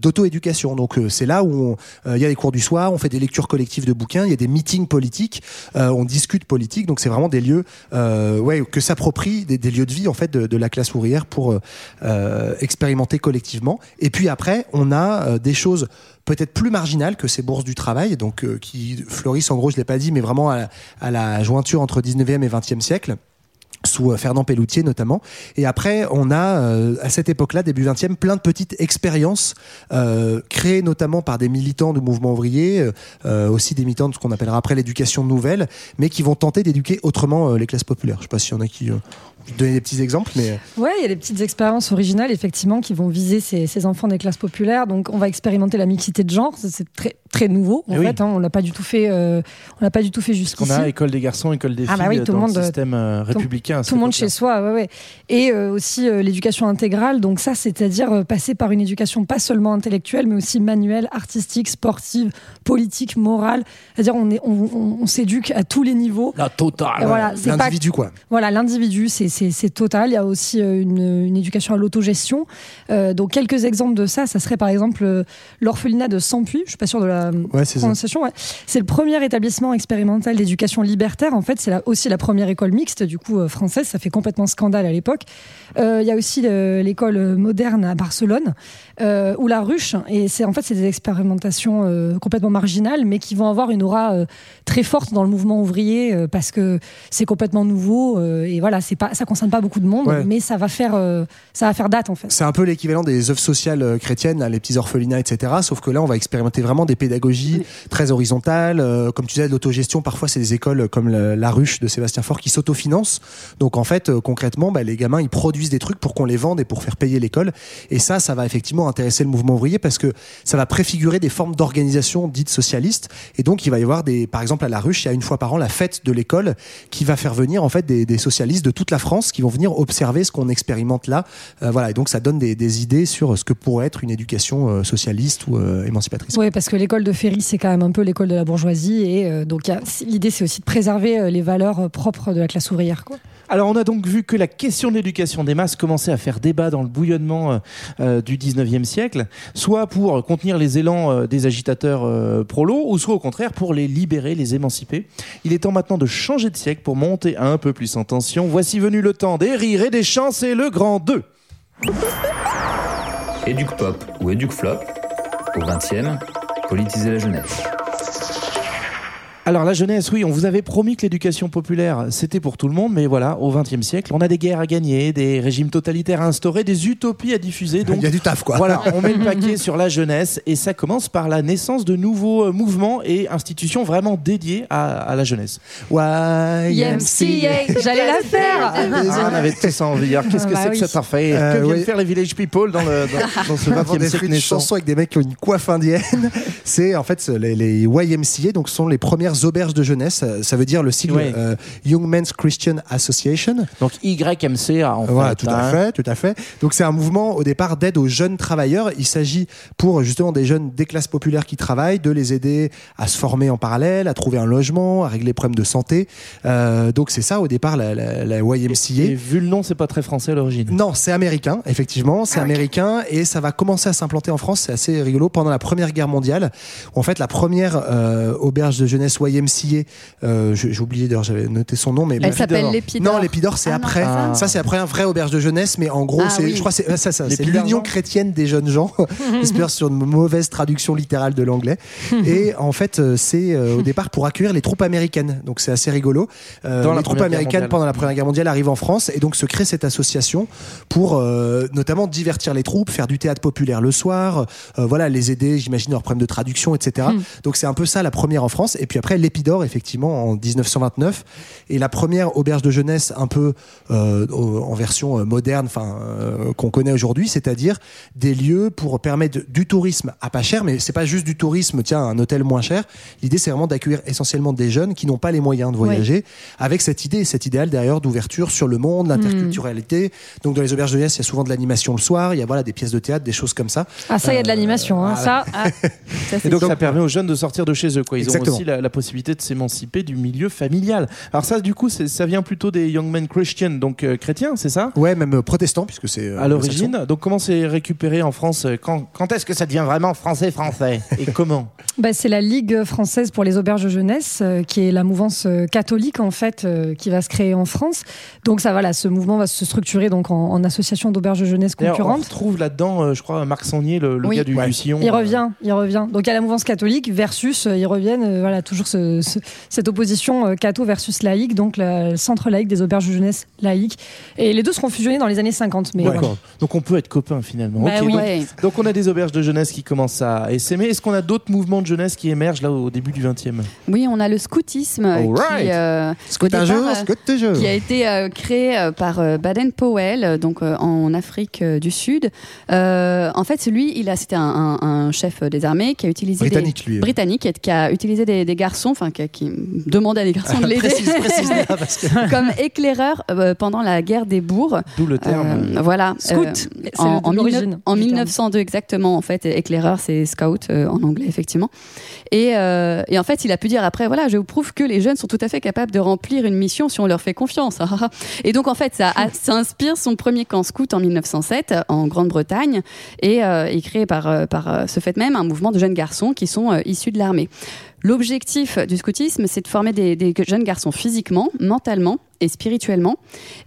d'auto-éducation. Donc c'est là où il y a les cours du soir, on fait des lectures collectives de bouquins, il y a des meetings politiques, on discute politique. Donc c'est vraiment des lieux, ouais, que s'approprient des, des lieux de vie en fait de, de la classe ouvrière pour expérimenter collectivement. Et puis après, on a des choses peut-être plus marginales que ces bourses du travail, donc euh, qui fleurissent en gros, je l'ai pas dit, mais vraiment à la, jointure entre 19e et 20e siècle sous euh, Fernand Pelloutier notamment. Et après, on a euh, à cette époque-là, début 20e, plein de petites expériences créées notamment par des militants du mouvement ouvrier, aussi des militants de ce qu'on appellera après l'éducation nouvelle, mais qui vont tenter d'éduquer autrement les classes populaires. Je sais pas s'il y en a qui je vais donner des petits exemples, mais Ouais, il y a des petites expériences originales, effectivement, qui vont viser ces, ces enfants des classes populaires. Donc, on va expérimenter la mixité de genre. C'est très, très nouveau, en Eh oui. fait. hein. On l'a pas du tout fait, euh, on l'a pas du tout fait jusqu'ici. qu'on a école des garçons, école des filles Ah bah oui, tout dans le monde, le système euh, républicain. Tout le monde chez soi, ouais, ouais. Et euh, aussi euh, l'éducation intégrale. Donc ça, c'est-à-dire euh, passer par une éducation pas seulement intellectuelle, mais aussi manuelle, artistique, sportive, politique, morale. C'est-à-dire on, est, on, on- on s'éduque à tous les niveaux. La totale. Voilà, l'individu quoi. Voilà, l'individu, c'est- c'est total. Il y a aussi euh, une, une éducation à l'autogestion. Euh, donc, quelques exemples de ça, ça serait par exemple euh, l'orphelinat de Sampuy. Je suis pas sûre de la Ouais, prononciation. ouais. C'est le premier établissement expérimental d'éducation libertaire. En fait, c'est aussi la première école mixte, du coup, euh, française. Ça fait complètement scandale à l'époque. Euh, Il y a aussi l'école moderne à Barcelone, euh, ou la ruche. Et c'est en fait, c'est des expérimentations complètement marginales, mais qui vont avoir une aura très forte dans le mouvement ouvrier parce que c'est complètement nouveau. et voilà, c'est pas, ça concerne pas beaucoup de monde, Ouais. mais ça va faire, euh, ça va faire date en fait. C'est un peu l'équivalent des œuvres sociales euh, chrétiennes, là, les petits orphelinats, etc. Sauf que là, on va expérimenter vraiment des pédagogies très horizontales. euh, comme tu disais, de l'autogestion, parfois, c'est des écoles comme la, la ruche de Sébastien Faure qui s'autofinancent. Donc, en fait, euh, concrètement, bah, les gamins, ils produisent des trucs pour qu'on les vende et pour faire payer l'école. Et ça, ça va effectivement intéresser le mouvement ouvrier parce que ça va préfigurer des formes d'organisation dites socialistes. Et donc, il va y avoir des, par exemple, à la ruche, il y a une fois par an la fête de l'école qui va faire venir, en fait, des, des socialistes de toute la France qui vont venir observer ce qu'on expérimente là. Euh, voilà. Et donc, ça donne des, idées sur ce que pourrait être une éducation euh, socialiste ou euh, émancipatrice. Oui, parce que l'école de Ferry, c'est quand même un peu l'école de la bourgeoisie. Et donc, l'idée, c'est aussi de préserver les valeurs propres de la classe ouvrière. Quoi. Alors on a donc vu que la question de l'éducation des masses commençait à faire débat dans le bouillonnement euh, euh, du 19e siècle, soit pour contenir les élans euh, des agitateurs euh, prolos, ou soit au contraire pour les libérer, les émanciper. Il est temps maintenant de changer de siècle pour monter un peu plus en tension. Voici venu le temps des rires et des chants, c'est le grand 2. Éduc pop ou éduc flop, au 20e, politiser la jeunesse. Alors la jeunesse, oui, on vous avait promis que l'éducation populaire, c'était pour tout le monde, mais voilà, au XXe siècle, on a des guerres à gagner, des régimes totalitaires à instaurer, des utopies à diffuser. Donc Il y a du taf, quoi. Voilà, on met le [laughs] paquet sur la jeunesse et ça commence par la naissance de nouveaux euh, mouvements et institutions vraiment dédiées à, à la jeunesse. YMCA, j'allais la faire Ah, on avait tous envie. Alors qu'est-ce que Ah bah c'est que cette affaire Euh, Que viennent oui. faire les Village People dans, le, dans, dans ce [laughs] Avant 20e des siècle une chanson avec des mecs qui ont une coiffe indienne. C'est en fait les, les YMCA, donc ce sont les premières auberges de jeunesse. Ça, ça veut dire le sigle euh, Young Men's Christian Association. Donc YMCA en Voilà, fait. tout à hein. fait, tout à fait. Donc c'est un mouvement au départ d'aide aux jeunes travailleurs. Il s'agit pour justement des jeunes des classes populaires qui travaillent, de les aider à se former en parallèle, à trouver un logement, à régler les problèmes de santé. Euh, donc c'est ça au départ la, la, la YMCA. Et vu le nom, c'est pas très français à l'origine. Non, c'est américain, effectivement, c'est américain et ça va commencer à s'implanter en France. C'est assez rigolo pendant la Première Guerre mondiale. En fait, la première euh, auberge de jeunesse YMCA, euh, j'ai oublié d'ailleurs, j'avais noté son nom, mais Elle s'appelle l'Épidore. Non, l'Épidore, c'est Ah après. Ah. Ça, c'est après un vrai auberge de jeunesse, mais en gros, Ah c'est, oui. je crois, que c'est ça, c'est l'Union chrétienne des jeunes gens. [laughs] J'espère sur une mauvaise traduction littérale de l'anglais. et en fait, euh, c'est euh, au départ pour accueillir les troupes américaines. Donc c'est assez rigolo. Euh, Dans la les troupes américaines pendant la Première Guerre mondiale arrivent en France et donc se crée cette association pour euh, notamment divertir les troupes, faire du théâtre populaire le soir, euh, voilà, les aider, j'imagine leurs problèmes de traduction, etc. Hmm. Donc c'est un peu ça la première en France. Et puis après, l'Épidore, effectivement, en 1929. Et la première auberge de jeunesse un peu euh, en version euh, moderne, enfin euh, qu'on connaît aujourd'hui, c'est-à-dire des lieux pour permettre du tourisme à pas cher, mais c'est pas juste du tourisme, tiens, un hôtel moins cher. L'idée, c'est vraiment d'accueillir essentiellement des jeunes qui n'ont pas les moyens de voyager, avec cette idée, cet idéal derrière d'ouverture sur le monde, l'interculturalité. Donc dans les auberges de jeunesse, il y a souvent de l'animation le soir, il y a voilà des pièces de théâtre, des choses comme ça. Ah, ça, il y a de l'animation. hein. ah, Ça, Et donc, ça permet aux jeunes de sortir de chez eux. Quoi. Ils Exactement. ont aussi la, la possibilité de s'émanciper du milieu familial. Alors ça, du coup, ça vient plutôt des Young Men Christian, donc euh, chrétiens, c'est ça? Ouais, même euh, protestant, puisque c'est euh, à l'origine. Donc comment c'est récupéré en France Quand, quand est-ce que ça devient vraiment français français? Et [laughs] comment? Bah, c'est la Ligue française pour les auberges jeunesse, euh, qui est la mouvance euh, catholique en fait, euh, qui va se créer en France. Donc ça, voilà, ce mouvement va se structurer donc en, en association d'auberges jeunesse D'ailleurs, On concurrentes. retrouve là-dedans, euh, je crois, Marc Sangnier, le, le Oui. gars du, Ouais. du Sillon. Il euh, revient, il revient. Donc il y a la mouvance catholique versus, euh, ils reviennent, euh, voilà, toujours ce- ce- cette opposition euh, catho versus laïque, donc le centre laïque des auberges de jeunesse laïque. Et les deux seront fusionnés dans les années 50. Mais D'accord. voilà. Donc on peut être copains finalement. Bah oui. donc, Ouais. donc on a des auberges de jeunesse qui commencent à essaimer. Est-ce qu'on a d'autres mouvements de jeunesse qui émergent là au début du 20e Oui, on a le scoutisme euh, Alright. qui, euh, départ, euh, qui a été euh, créé euh, par euh, Baden-Powell, euh, donc euh, en Afrique euh, du Sud. Euh, en fait, lui, il a, c'était un, un- un chef des armées qui a utilisé Britannique, des lui. britannique, qui a- qui a utilisé des, des garçons, enfin qui, qui demandait à des garçons de l'aider Précise, précise là, parce que- [laughs] comme éclaireurs euh, pendant la guerre des bourgs. D'où le terme. Euh, voilà. Scout, Euh, c'est en, en, l'origine 19 en du terme. 1902 exactement. En fait, éclaireur, c'est scout euh, en anglais effectivement. Et, euh, et en fait, il a pu dire après, voilà, je vous prouve que les jeunes sont tout à fait capables de remplir une mission si on leur fait confiance. [laughs] et donc en fait, ça, a- ça inspire son premier camp scout en 1907 en Grande-Bretagne et euh, est créé par par ce fait même un mouvement de jeunes garçons qui sont euh, issus de l'armée. L'objectif du scoutisme, c'est de former des, jeunes garçons physiquement, mentalement et spirituellement.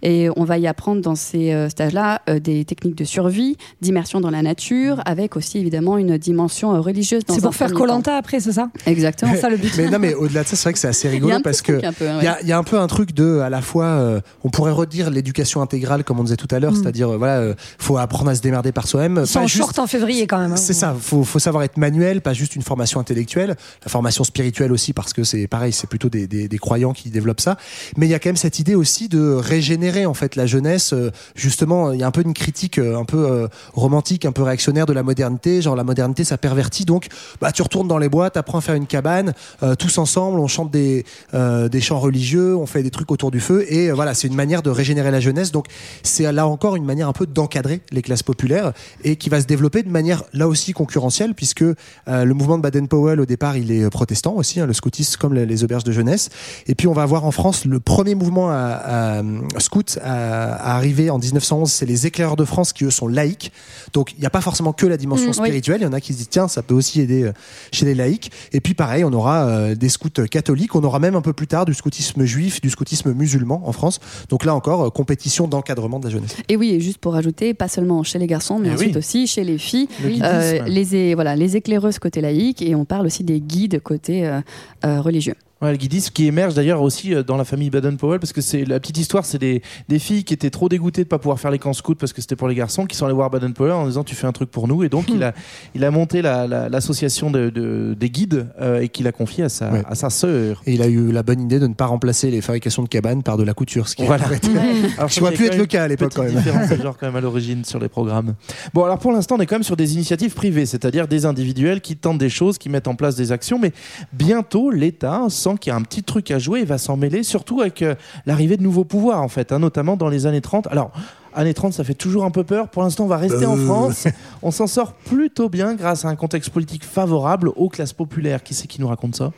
Et on va y apprendre dans ces euh, stages-là euh, des techniques de survie, d'immersion dans la nature, avec aussi évidemment une dimension euh, religieuse. dans C'est pour faire. Colanta après, c'est ça? Exactement. C'est ça le but. Mais non, mais au-delà de ça, c'est vrai que c'est assez y rigolo parce que il y, ouais. a, il y a un peu un truc de, à la fois, euh, on pourrait redire l'éducation intégrale comme on disait tout à l'heure, Mm. c'est-à-dire, euh, voilà, euh, faut apprendre à se démerder par soi-même. En juste- short en février quand même. hein. C'est ça, faut, faut savoir être manuel, pas juste une formation intellectuelle, la formation spirituelle aussi, parce que c'est pareil, c'est plutôt des, des, des croyants qui développent ça. Mais il y a quand même cette idée aussi de régénérer en fait la jeunesse. euh, Justement, il y a un peu une critique euh, un peu euh, romantique, un peu réactionnaire de la modernité. Genre la modernité, ça pervertit. Donc, bah tu retournes dans les bois, t'apprends à faire une cabane, tous ensemble, on chante des des chants religieux, on fait des trucs autour du feu, et voilà, c'est une manière de régénérer la jeunesse. Donc, c'est là encore une manière un peu d'encadrer les classes populaires et qui va se développer de manière là aussi concurrentielle puisque le mouvement de Baden-Powell au départ il est protestant aussi, hein, le scoutisme comme les, les auberges de jeunesse. Et puis on va avoir en France le premier mouvement à, à, scout à, à arriver en 1911, c'est les éclaireurs de France qui eux sont laïcs. Donc il n'y a pas forcément que la dimension Mm, spirituelle, il y en a qui se disent tiens ça peut aussi aider euh, chez les laïcs. Et puis pareil on aura euh, des scouts catholiques, on aura même un peu plus tard du scoutisme juif, du scoutisme musulman en France. Donc là encore euh, compétition d'encadrement de la jeunesse. Et oui, et juste pour rajouter, pas seulement chez les garçons, mais Eh ensuite oui. aussi chez les filles, Le euh, les, voilà, les éclaireuses côté laïque, et on parle aussi des guides côté euh, euh, religieux. Ouais, le guidisme qui émerge d'ailleurs aussi euh, dans la famille Baden-Powell parce que c'est la petite histoire, c'est des, des filles qui étaient trop dégoûtées de pas pouvoir faire les camps scouts parce que c'était pour les garçons qui sont allés voir Baden-Powell en disant tu fais un truc pour nous et donc [laughs] il a il a monté la- la- l'association de, de- des guides euh, et qu'il a confié à sa Ouais. à sa sœur. Et il a eu la bonne idée de ne pas remplacer les fabrications de cabanes par de la couture, ce qui Voilà. aurait [laughs] été- Alors, Ça aurait pu être le cas à l'époque, quand même. différence de genre quand même à l'origine sur les programmes. Bon alors pour l'instant on est quand même sur des initiatives privées, c'est-à-dire des individuels qui tentent des choses, qui mettent en place des actions, mais bientôt l'État sent qu'il y a un petit truc à jouer et va s'en mêler, surtout avec euh, l'arrivée de nouveaux pouvoirs en fait, hein, notamment dans les années 30. Alors Années 30, ça fait toujours un peu peur. Pour l'instant, on va rester en Euh. France. On s'en sort plutôt bien grâce à un contexte politique favorable aux classes populaires. Qui c'est qui nous raconte ça?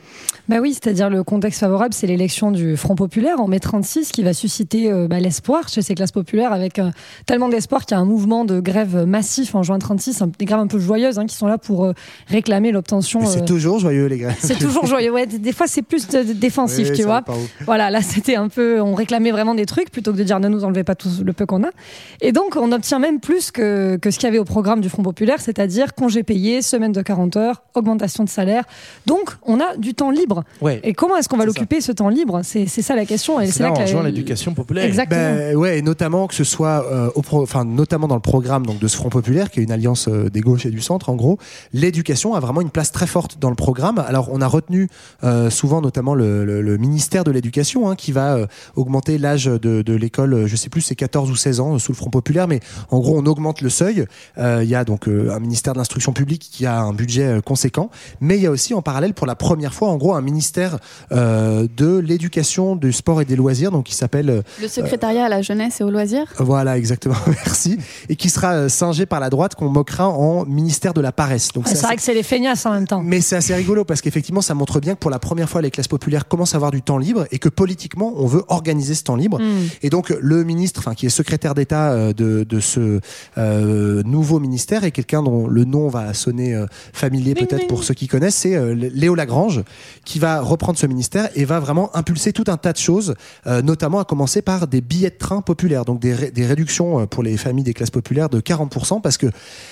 Bah oui, c'est-à-dire le contexte favorable, c'est l'élection du Front populaire en mai 36 qui va susciter euh, bah, l'espoir chez ces classes populaires avec euh, tellement d'espoir qu'il y a un mouvement de grève massif en juin 36, un- des grèves un peu joyeuses hein, qui sont là pour euh, réclamer l'obtention. C'est euh, toujours joyeux, les gars. c'est toujours joyeux. Ouais, des des fois, c'est plus de- de- défensif, Oui, tu vois. Voilà, là, c'était un peu. On réclamait vraiment des trucs plutôt que de dire ne nous enlevez pas tout le peu qu'on a. Et donc, on obtient même plus que, que ce qu'il y avait au programme du Front Populaire, c'est-à-dire congé payé, semaine de 40 heures, augmentation de salaire. Donc, on a du temps libre. Ouais. Et comment est-ce qu'on va l'occuper, ce temps libre? C'est c'est ça la question. Et C'est là, que on la- rejoint l'éducation populaire. Exactement. Ben, ouais, et notamment que ce soit euh, au pro- enfin notamment dans le programme donc de ce Front populaire qui est une alliance euh, des gauches et du centre en gros, l'éducation a vraiment une place très forte dans le programme. Alors on a retenu euh, souvent notamment le, le- le ministère de l'éducation hein, qui va euh, augmenter l'âge de, de l'école, je sais plus c'est 14 ou 16 ans euh, sous le Front populaire mais en gros on augmente le seuil. Euh, Il y a donc euh, un ministère de l'instruction publique qui a un budget euh, conséquent, mais il y a aussi en parallèle pour la première fois en gros un ministère euh, de l'éducation, du sport et des loisirs donc qui s'appelle euh, Le secrétariat à la jeunesse et aux loisirs voilà, exactement, [laughs] merci. Et qui sera euh, singé par la droite, qu'on moquera en ministère de la paresse. Donc Ouais, c'est vrai que c'est les feignasses en même temps. Mais c'est assez rigolo parce qu'effectivement, ça montre bien que pour la première fois, les classes populaires commencent à avoir du temps libre et que politiquement, on veut organiser ce temps libre. Mm. Et donc, le ministre, enfin, qui est secrétaire d'État euh, de, de ce euh, nouveau ministère est quelqu'un dont le nom va sonner euh, familier peut-être pour ceux qui connaissent, c'est euh, Léo Lagrange, qui va reprendre ce ministère et va vraiment impulser tout un tas de choses, notamment à commencer par des billets de train populaires, donc des, ré- des réductions pour les familles des classes populaires de 40%, parce que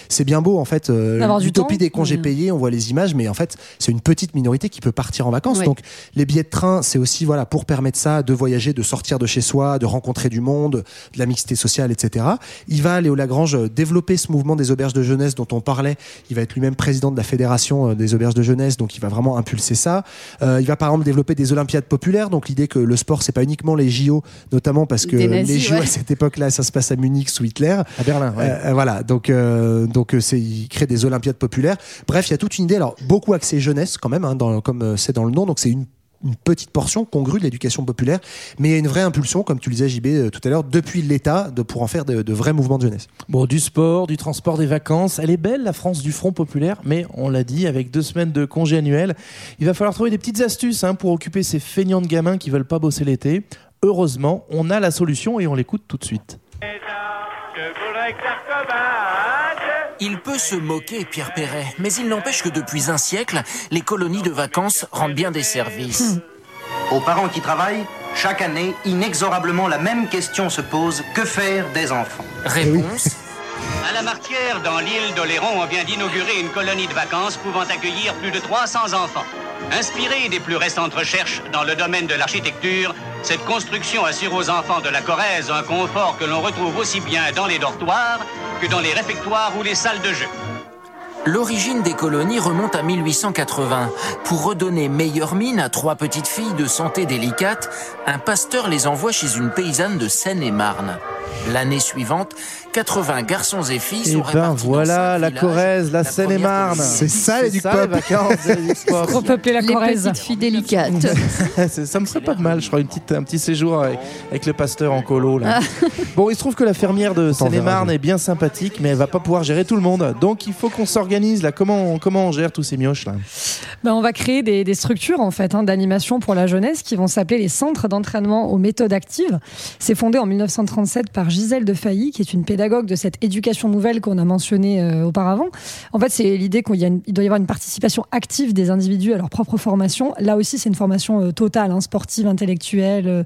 c'est bien beau en fait, l'utopie des congés Mm. payés, on voit les images, mais en fait c'est une petite minorité qui peut partir en vacances. Oui. Donc les billets de train, c'est aussi voilà pour permettre ça, de voyager, de sortir de chez soi, de rencontrer du monde, de la mixité sociale, etc. Il va Léo Lagrange euh, développer ce mouvement des auberges de jeunesse dont on parlait. Il va être lui-même président de la fédération euh, des auberges de jeunesse, donc il va vraiment impulser ça. Euh, il va par exemple développer des Olympiades populaires, donc l'idée que le sport c'est pas uniquement les JO, notamment parce que nazis, les JO ouais. à cette époque-là, ça se passe à Munich sous Hitler. À Berlin, ouais. Euh, voilà, donc euh, donc c'est il crée des Olympiades populaires. Bref, il y a toute une idée. Alors beaucoup axée jeunesse quand même, hein, dans, comme c'est dans le nom. Donc c'est une une petite portion congrue de l'éducation populaire, mais il y a une vraie impulsion, comme tu le disais JB euh, tout à l'heure, depuis l'État, de pour en faire de, de vrais mouvements de jeunesse. Bon, du sport, du transport, des vacances. Elle est belle, la France du Front populaire, mais on l'a dit, avec deux semaines de congé annuel, il va falloir trouver des petites astuces hein, pour occuper ces feignants de gamins qui veulent pas bosser l'été. Heureusement, on a la solution et on l'écoute tout de suite. Il peut se moquer, Pierre Perret, mais il n'empêche que depuis un siècle, les colonies de vacances rendent bien des services. Aux parents qui travaillent, chaque année, inexorablement, la même question se pose. Que faire des enfants? Réponse [laughs] À la Martière, dans l'île d'Oléron, on vient d'inaugurer une colonie de vacances pouvant accueillir plus de 300 enfants. Inspirée des plus récentes recherches dans le domaine de l'architecture, cette construction assure aux enfants de la Corrèze un confort que l'on retrouve aussi bien dans les dortoirs que dans les réfectoires ou les salles de jeu. L'origine des colonies remonte à 1880. Pour redonner meilleure mine à trois petites filles de santé délicate, un pasteur les envoie chez une paysanne de Seine-et-Marne. L'année suivante, 80 garçons et filles Et sont ben répartis dans voilà, cinq la villages. Corrèze, la Seine-et-Marne. colonie. C'est ça, les les les Duc-Pop. [laughs] Trop peuplé la Les Corrèze. petites filles délicates. [laughs] Ça me ferait pas de mal, je crois, une petite, un petit séjour avec, avec le pasteur en colo. Là. [laughs] bon, il se trouve que la fermière de Seine-et-Marne est bien sympathique, mais elle va pas pouvoir gérer tout le monde. Donc il faut qu'on s'organise là. Comment on, comment on gère tous ces mioches là? Ben, on va créer des, des structures en fait hein, d'animation pour la jeunesse qui vont s'appeler les centres d'entraînement aux méthodes actives. C'est fondé en 1937 par Gisèle de Failly, qui est une pédagogue de cette éducation nouvelle qu'on a mentionnée euh, auparavant. En fait, c'est l'idée qu'il doit y avoir une participation active des individus à leur propre formation. Là aussi, c'est une formation euh, totale, hein, sportive, intellectuelle, euh,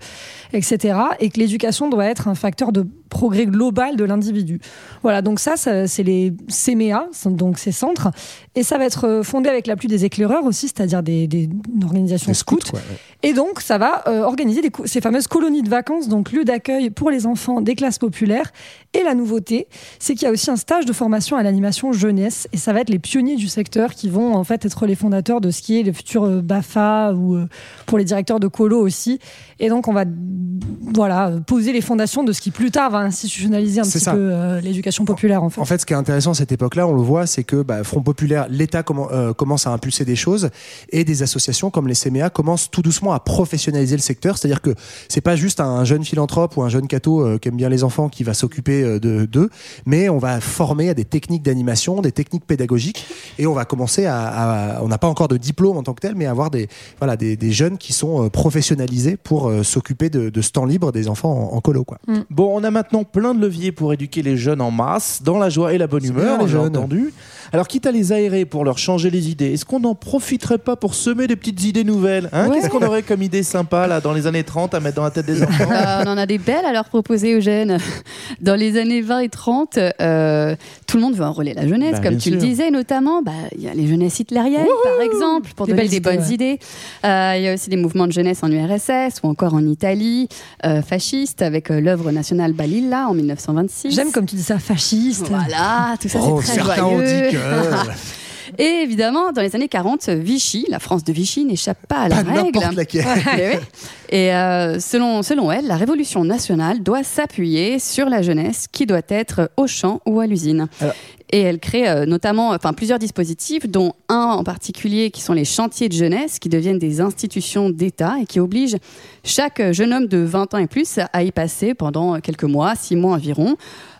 etc. Et que l'éducation doit être un facteur de progrès global de l'individu. Voilà, donc ça, ça, c'est les CMEA, donc ces centres. Et ça va être euh, fondé avec l'appui des éclaireurs aussi, c'est-à-dire des, des- une organisation Les scout. scouts, ouais. Et donc, ça va euh, organiser des ces fameuses colonies de vacances, donc lieu d'accueil pour les enfants des classes populaires. Et la nouveauté, c'est qu'il y a aussi un stage de formation à l'animation jeunesse. Et ça va être les pionniers du secteur qui vont en fait être les fondateurs de ce qui est le futur euh, BAFA ou euh, pour les directeurs de colo aussi. Et donc, on va voilà poser les fondations de ce qui plus tard va institutionnaliser un petit ça. peu l'éducation populaire en fait. En fait, ce qui est intéressant à cette époque-là, on le voit, c'est que bah, Front Populaire, l'État euh, commence à impulser des choses et des associations comme les CMA commencent tout doucement à professionnaliser le secteur. C'est-à-dire que c'est pas juste un jeune philanthrope ou un jeune catho euh, qui aime bien les enfants qui va s'occuper euh, de d'eux, mais on va former à des techniques d'animation, des techniques pédagogiques et on va commencer à, à- on n'a pas encore de diplôme en tant que tel, mais avoir des voilà des, des jeunes qui sont euh, professionnalisés pour euh, s'occuper de, de ce temps libre des enfants en, en colo quoi. Bon, on a maintenant plein de leviers pour éduquer les jeunes en masse, dans la joie et la bonne humeur, bien, les j'ai jeunes. Alors, quitte à les aérer pour leur changer les idées, est-ce qu'on n'en profiterait pas pour semer des petites idées nouvelles hein? Ouais. Qu'est-ce qu'on aurait comme idée sympa là dans les années 30 à mettre dans la tête des [laughs] enfants? Euh, on en a des belles à leur proposer, Eugène. [laughs] Dans les années 20 et 30, euh, tout le monde veut enrôler la jeunesse, Bah, comme tu le disais, notamment. bah, Il y a les jeunesses hitlériennes, par exemple, pour Des donner belles des idées, bonnes ouais. idées. Euh, Il y a aussi des mouvements de jeunesse en URSS ou encore en Italie, euh, fascistes, avec euh, l'œuvre nationale Balilla en 1926. J'aime comme tu dis ça, fasciste. Voilà, tout ça Oh, c'est très certains ont dit que- [laughs] Et évidemment, dans les années 40, Vichy, la France de Vichy, n'échappe pas à la Pas règle. Et, euh, selon, selon elle, la révolution nationale doit s'appuyer sur la jeunesse qui doit être au champ ou à l'usine. Alors- Et elle crée euh, notamment enfin, plusieurs dispositifs, dont un en particulier qui sont les chantiers de jeunesse, qui deviennent des institutions d'État et qui obligent chaque jeune homme de 20 ans et plus à y passer pendant quelques mois, six mois environ,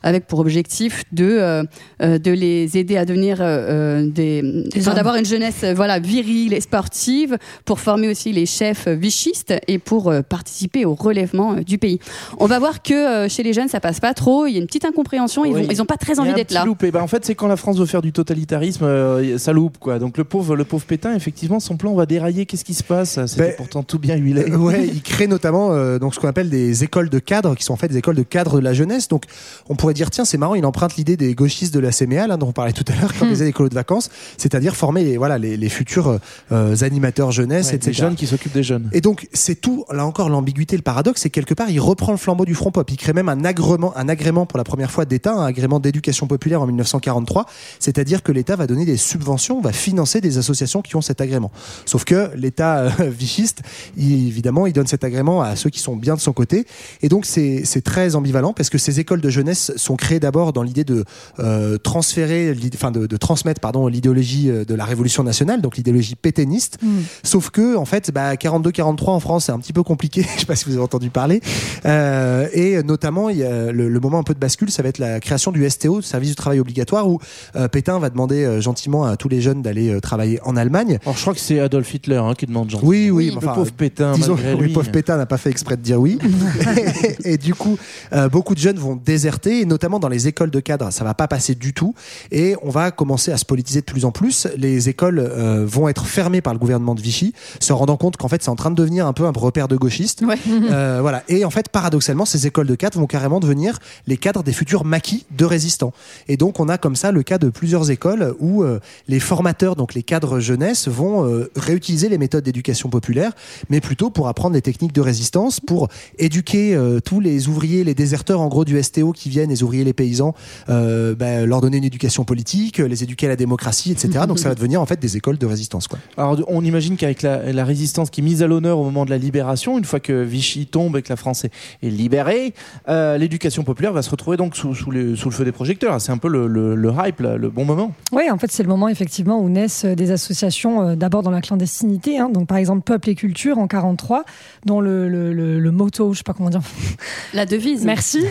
avec pour objectif de, euh, euh, de les aider à devenir euh, des, enfin, d'avoir une jeunesse voilà virile et sportive, pour former aussi les chefs vichistes et pour euh, participer au relèvement euh, du pays. On va voir que euh, chez les jeunes ça passe pas trop, il y a une petite incompréhension, ils Oui. vont, ils ont pas très envie d'être là. loupé. Bah, en fait, c'est quand la France veut faire du totalitarisme, euh, ça loupe quoi. Donc le pauvre, le pauvre Pétain, effectivement, son plan va dérailler. Qu'est-ce qui se passe? C'était Ben, pourtant tout bien huilé. Euh, ouais, il crée notamment euh, donc ce qu'on appelle des écoles de cadres, qui sont en fait des écoles de cadres de la jeunesse. Donc, on pourrait dire tiens, c'est marrant, il emprunte l'idée des gauchistes de la CMA, là, dont on parlait tout à l'heure, quand on disait les colos de vacances, c'est-à-dire former les, voilà les, les futurs euh, animateurs jeunesse, Ouais, etc. des jeunes qui s'occupent des jeunes. Et donc, c'est tout, là encore, l'ambiguïté, le paradoxe, c'est que quelque part, il reprend le flambeau du Front Pop. Il crée même un agrément, un agrément pour la première fois d'État, un agrément d'éducation populaire en 1943. C'est-à-dire que l'État va donner des subventions, va financer des associations qui ont cet agrément. Sauf que l'État euh, [laughs] vichiste, il- évidemment, il donne cet agrément à ceux qui sont bien de son côté. Et donc, c'est c'est très ambivalent parce que ces écoles de jeunesse sont créées d'abord dans l'idée de euh, transférer, enfin, de, de transmettre, pardon, l'idéologie euh, de la Révolution nationale, donc l'idéologie pétainiste. Sauf que, en fait, bah, 42-43 en France, c'est un petit peu compliqué. [laughs] Je sais pas si vous avez entendu parler. Euh, et notamment, il y a le, le moment un peu de bascule, ça va être la création du STO, service du travail obligatoire, où euh, Pétain va demander euh, gentiment à tous les jeunes d'aller euh, travailler en Allemagne. Alors, je crois que c'est Adolf Hitler hein, qui demande gentiment. Oui, oui, le enfin, pauvre Pétain, Disons malgré que le pauvre Pétain n'a pas fait exprès de dire oui. et, [laughs] [laughs] et du coup, euh, beaucoup de jeunes vont déserter, et notamment dans les écoles de cadre, ça va pas passer du tout. Et on va commencer à se politiser de plus en plus. Les écoles euh, vont être fermées par le gouvernement de Vichy, se rendant compte qu'en fait, c'est en train de devenir un peu un repère de gauchistes. Euh, voilà. Et en fait, paradoxalement, ces écoles de cadres vont carrément devenir les cadres des futurs maquis de résistants. Et donc, on a comme ça le cas de plusieurs écoles où euh, les formateurs, donc les cadres jeunesse, vont réutiliser les méthodes d'éducation populaire, mais plutôt pour apprendre les techniques de résistance, pour éduquer tous les ouvriers, les déserteurs en gros du STO qui viennent, les ouvriers, les paysans, euh, ben, leur donner une éducation politique, les éduquer à la démocratie, etc. [laughs] Donc, ça va devenir en fait des écoles de résistance. Quoi. Alors, on imagine qu'avec la, la résistance qui est mise à l'honneur au moment de la libération, une fois que Vichy tombe et que la France est, est libérée, euh, l'éducation populaire va se retrouver donc sous, sous, les- sous le feu des projecteurs. C'est un peu le, le- le hype, là, le bon moment. Oui, en fait, c'est le moment effectivement où naissent euh, des associations, euh, d'abord dans la clandestinité. hein. donc, par exemple, Peuple et Culture en 43, dont le, le, le, le motto, je sais pas comment dire. La devise. Merci. [laughs]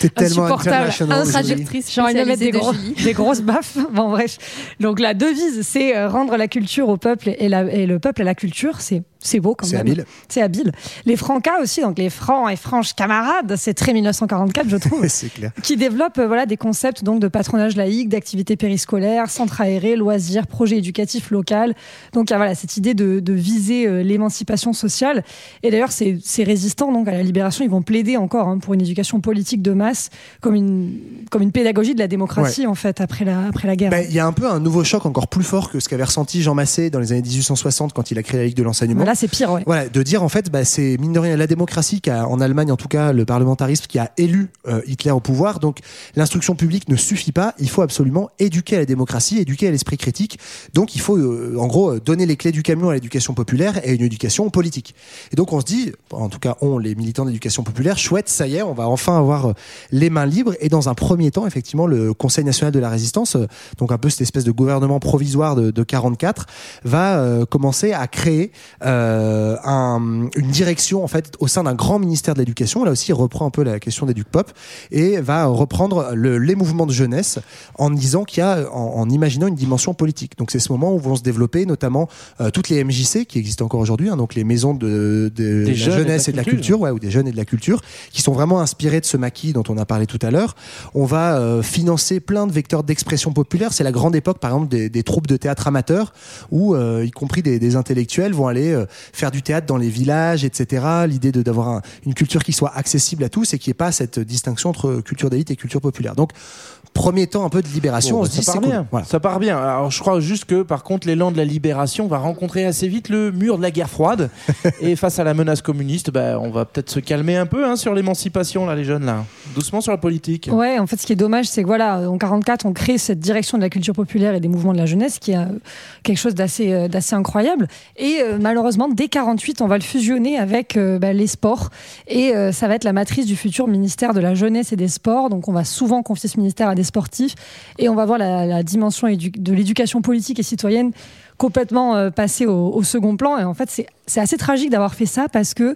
T'es tellement Insupportable. international. Julie. traductrice J'ai envie de mettre des, gros- de des grosses baffes. [laughs] Bon, bref. Donc, la devise, c'est euh, rendre la culture au peuple et, la- et le peuple à la culture. C'est c'est beau quand C'est même. habile. C'est habile. Les francas aussi, donc les francs et franches camarades, c'est très 1944, je trouve. [laughs] c'est clair. qui développe euh, voilà, des concepts donc, de patronage laïque, d'activités périscolaires, centres aérés, loisirs, projets éducatifs local. Donc il y a voilà, cette idée de, de viser euh, l'émancipation sociale. Et d'ailleurs, ces, ces résistants donc, à la libération, ils vont plaider encore hein, pour une éducation politique de masse comme une, comme une pédagogie de la démocratie en fait après la, après la guerre. Ben, Il y a un peu un nouveau choc encore plus fort que ce qu'avait ressenti Jean Massé dans les années 1860 quand il a créé la Ligue de l'enseignement. C'est pire, ouais. Voilà, de dire en fait, bah, c'est mine de rien la démocratie qui a, en Allemagne en tout cas, le parlementarisme qui a élu euh, Hitler au pouvoir. Donc l'instruction publique ne suffit pas. Il faut absolument éduquer à la démocratie, éduquer à l'esprit critique. Donc il faut euh, en gros euh, donner les clés du camion à l'éducation populaire et une éducation politique. Et donc on se dit, en tout cas on, les militants d'éducation populaire, chouette, ça y est, on va enfin avoir les mains libres. Et dans un premier temps, effectivement, le Conseil national de la résistance, donc un peu cette espèce de gouvernement provisoire de, de 44, va commencer à créer un- une direction en fait au sein d'un grand ministère de l'éducation. Là aussi, il reprend un peu la question d'Educ Pop et va reprendre le- les mouvements de jeunesse en disant qu'il y a, en, en imaginant une dimension politique. Donc c'est ce moment où vont se développer notamment euh, toutes les MJC qui existent encore aujourd'hui, hein, donc les maisons de, de la jeunes et de jeunesse la et de la culture. culture, ouais, ou des jeunes et de la culture, qui sont vraiment inspirés de ce maquis dont on a parlé tout à l'heure. On va euh, financer plein de vecteurs d'expression populaire. C'est la grande époque, par exemple, des, des troupes de théâtre amateurs, où euh, y compris des, des intellectuels vont aller euh, faire du théâtre dans les villages, etc. L'idée d'avoir un- une culture qui soit accessible à tous et qui n'ait pas cette distinction entre culture d'élite et culture populaire. Donc, premier temps un peu de libération, Bon, on bah, se dit ça part cool. bien. Voilà. Ça part bien. Alors je crois juste que par contre l'élan de la libération va rencontrer assez vite le mur de la guerre froide [laughs] et face à la menace communiste, bah, on va peut-être se calmer un peu hein, sur l'émancipation là les jeunes là. Doucement sur la politique. Ouais, en fait, ce qui est dommage, c'est que voilà, en 44, on crée cette direction de la culture populaire et des mouvements de la jeunesse, qui est euh, quelque chose d'assez euh, d'assez incroyable. Et euh, malheureusement, dès 48, on va le fusionner avec euh, bah, les sports, et euh, ça va être la matrice du futur ministère de la jeunesse et des sports. Donc, on va souvent confier ce ministère à des sportifs, et on va voir la, dimension de l'éducation politique et citoyenne complètement euh, passer au, second plan. Et en fait, c'est assez tragique d'avoir fait ça parce que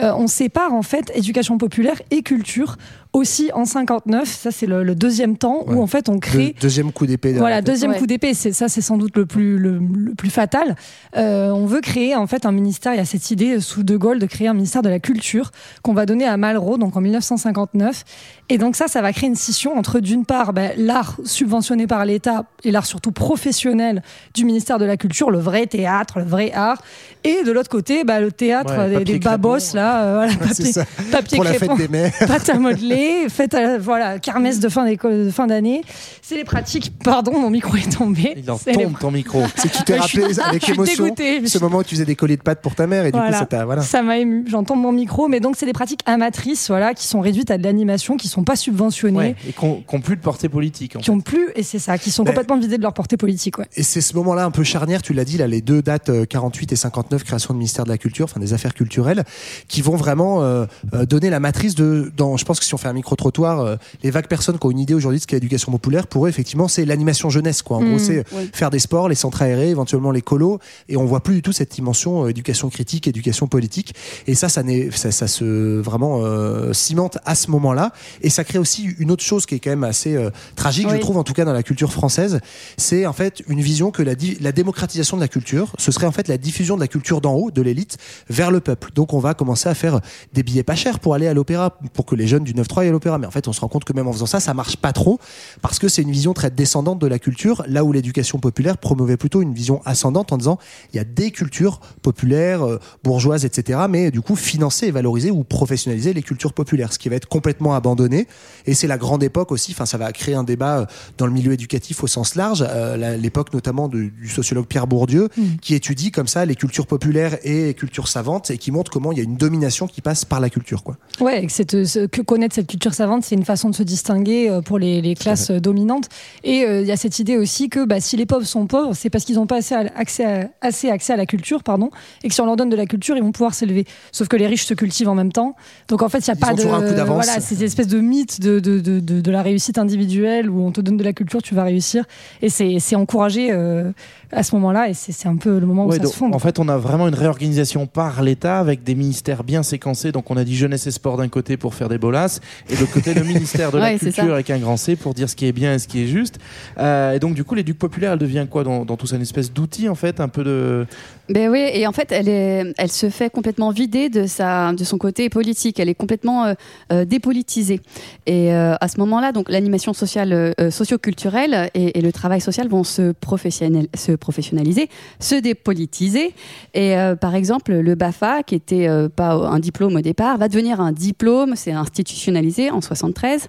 euh, on sépare en fait éducation populaire et culture aussi en 59. Ça, c'est le, le deuxième temps où en fait on crée. Deux- deuxième coup d'épée. derrière Voilà, deuxième coup d'épée, c'est ça, c'est sans doute le plus le, le plus fatal. Euh, on veut créer en fait un ministère. Il y a cette idée sous De Gaulle de créer un ministère de la culture qu'on va donner à Malraux, donc en 1959. Et donc ça, ça va créer une scission entre d'une part ben, l'art subventionné par l'État et l'art surtout professionnel du ministère de la culture, le vrai théâtre, le vrai art, et de l'autre côté, ben, le théâtre Ouais, des, des babos là, euh, voilà, c'est papier, ça. papier Pour la crépon, fête des mères. [laughs] pâte à modeler, fête à, voilà, kermesse de fin d'école, de fin d'année. C'est les pratiques. Pardon, mon micro est tombé. Il en les- tombe ton micro. C'est que tu t'es [laughs] suis- rappelé avec émotion dégoûtée. ce moment où tu faisais des colliers de pâtes pour ta mère et du Voilà. coup ça t'a voilà. Ça m'a ému. J'entends mon micro, mais donc c'est des pratiques amatrices, voilà, qui sont réduites à de l'animation, qui sont pas subventionnées, Ouais, et qu'on qu'on plus de portée politique. en qui ont plus, et c'est ça, qui sont Ben, complètement vidées de leur portée politique, ouais. Et c'est ce moment-là un peu charnière, tu l'as dit, là, les deux dates euh, 48 et 59, création du ministère de la Culture, enfin des affaires culturelles, qui vont vraiment euh, euh, donner la matrice de. Dans, je pense que si on fait un micro-trottoir, euh, les vagues personnes qui ont une idée aujourd'hui de ce qu'est l'éducation populaire, pour eux, effectivement, c'est l'animation jeunesse. Quoi. En Mmh, gros, c'est oui. faire des sports, les centres aérés, éventuellement les colos, et on voit plus du tout cette dimension euh, éducation critique, éducation politique. Et ça, ça, n'est- ça, ça se vraiment euh, cimente à ce moment-là. Et ça crée aussi une autre chose qui est quand même assez euh, tragique, je trouve, en tout cas dans la culture française, c'est en fait une vision que la, la démocratisation de la culture, ce serait en fait la diffusion de la culture d'en haut, de l'élite, vers le peuple. Donc on va commencer à faire des billets pas chers pour aller à l'opéra, pour que les jeunes du 9-3 aillent à l'opéra. Mais en fait, on se rend compte que même en faisant ça, ça marche pas trop, parce que c'est une vision très descendante de la culture, là où l'éducation populaire promouvait plutôt une vision ascendante en disant il y a des cultures populaires, euh, bourgeoises, etc., mais du coup financer et valoriser ou professionnaliser les cultures populaires, ce qui va être complètement abandonné. Et c'est la grande époque aussi, enfin ça va créer un débat euh, dans le milieu éducatif au sens large, euh, l'époque notamment du sociologue Pierre Bourdieu, Mm. qui étudie comme ça les cultures populaires et les cultures savantes et qui montre comment il y a une domination qui passe par la culture. Quoi. Ouais, que, cette- ce- que connaître cette culture savante, c'est une façon de se distinguer euh, pour les, les classes euh, dominantes. Et euh, il y a cette idée aussi que bah, si les pauvres sont pauvres, c'est parce qu'ils n'ont pas assez, à- accès à, assez accès à la culture, pardon, et que si on leur donne de la culture, ils vont pouvoir s'élever. Sauf que les riches se cultivent en même temps. Donc en fait, il n'y a Ils pas de. un coup. Voilà, c'est une espèce de mythe de, de, de, de, de la réussite individuelle où on te donne de la culture, tu vas réussir. Et c'est c'est encouragé euh, à ce moment-là, et c'est un peu le moment où ça donc, se fonde. en fait, on a vraiment une réorganisation par l'État avec des ministères bien séquencés. Donc, on a dit jeunesse et sport d'un côté pour faire des bolasses, et de l'autre côté, le [laughs] ministère de la Ouais, c'est culture avec un grand C pour dire ce qui est bien et ce qui est juste. Euh, et donc, du coup, l'éduc populaire, elle devient quoi dans, dans tout ça? Une espèce d'outil, en fait, un peu de. Ben oui, et en fait, elle, est, elle se fait complètement vider de, sa, de son côté politique. Elle est complètement euh, euh, dépolitisée. Et euh, à ce moment-là, donc l'animation sociale, euh, socio-culturelle et, et le travail social vont se, professionnel, se professionnaliser, se dépolitiser. Et euh, par exemple, le BAFA, qui était euh, pas un diplôme au départ, va devenir un diplôme. C'est institutionnalisé en 73.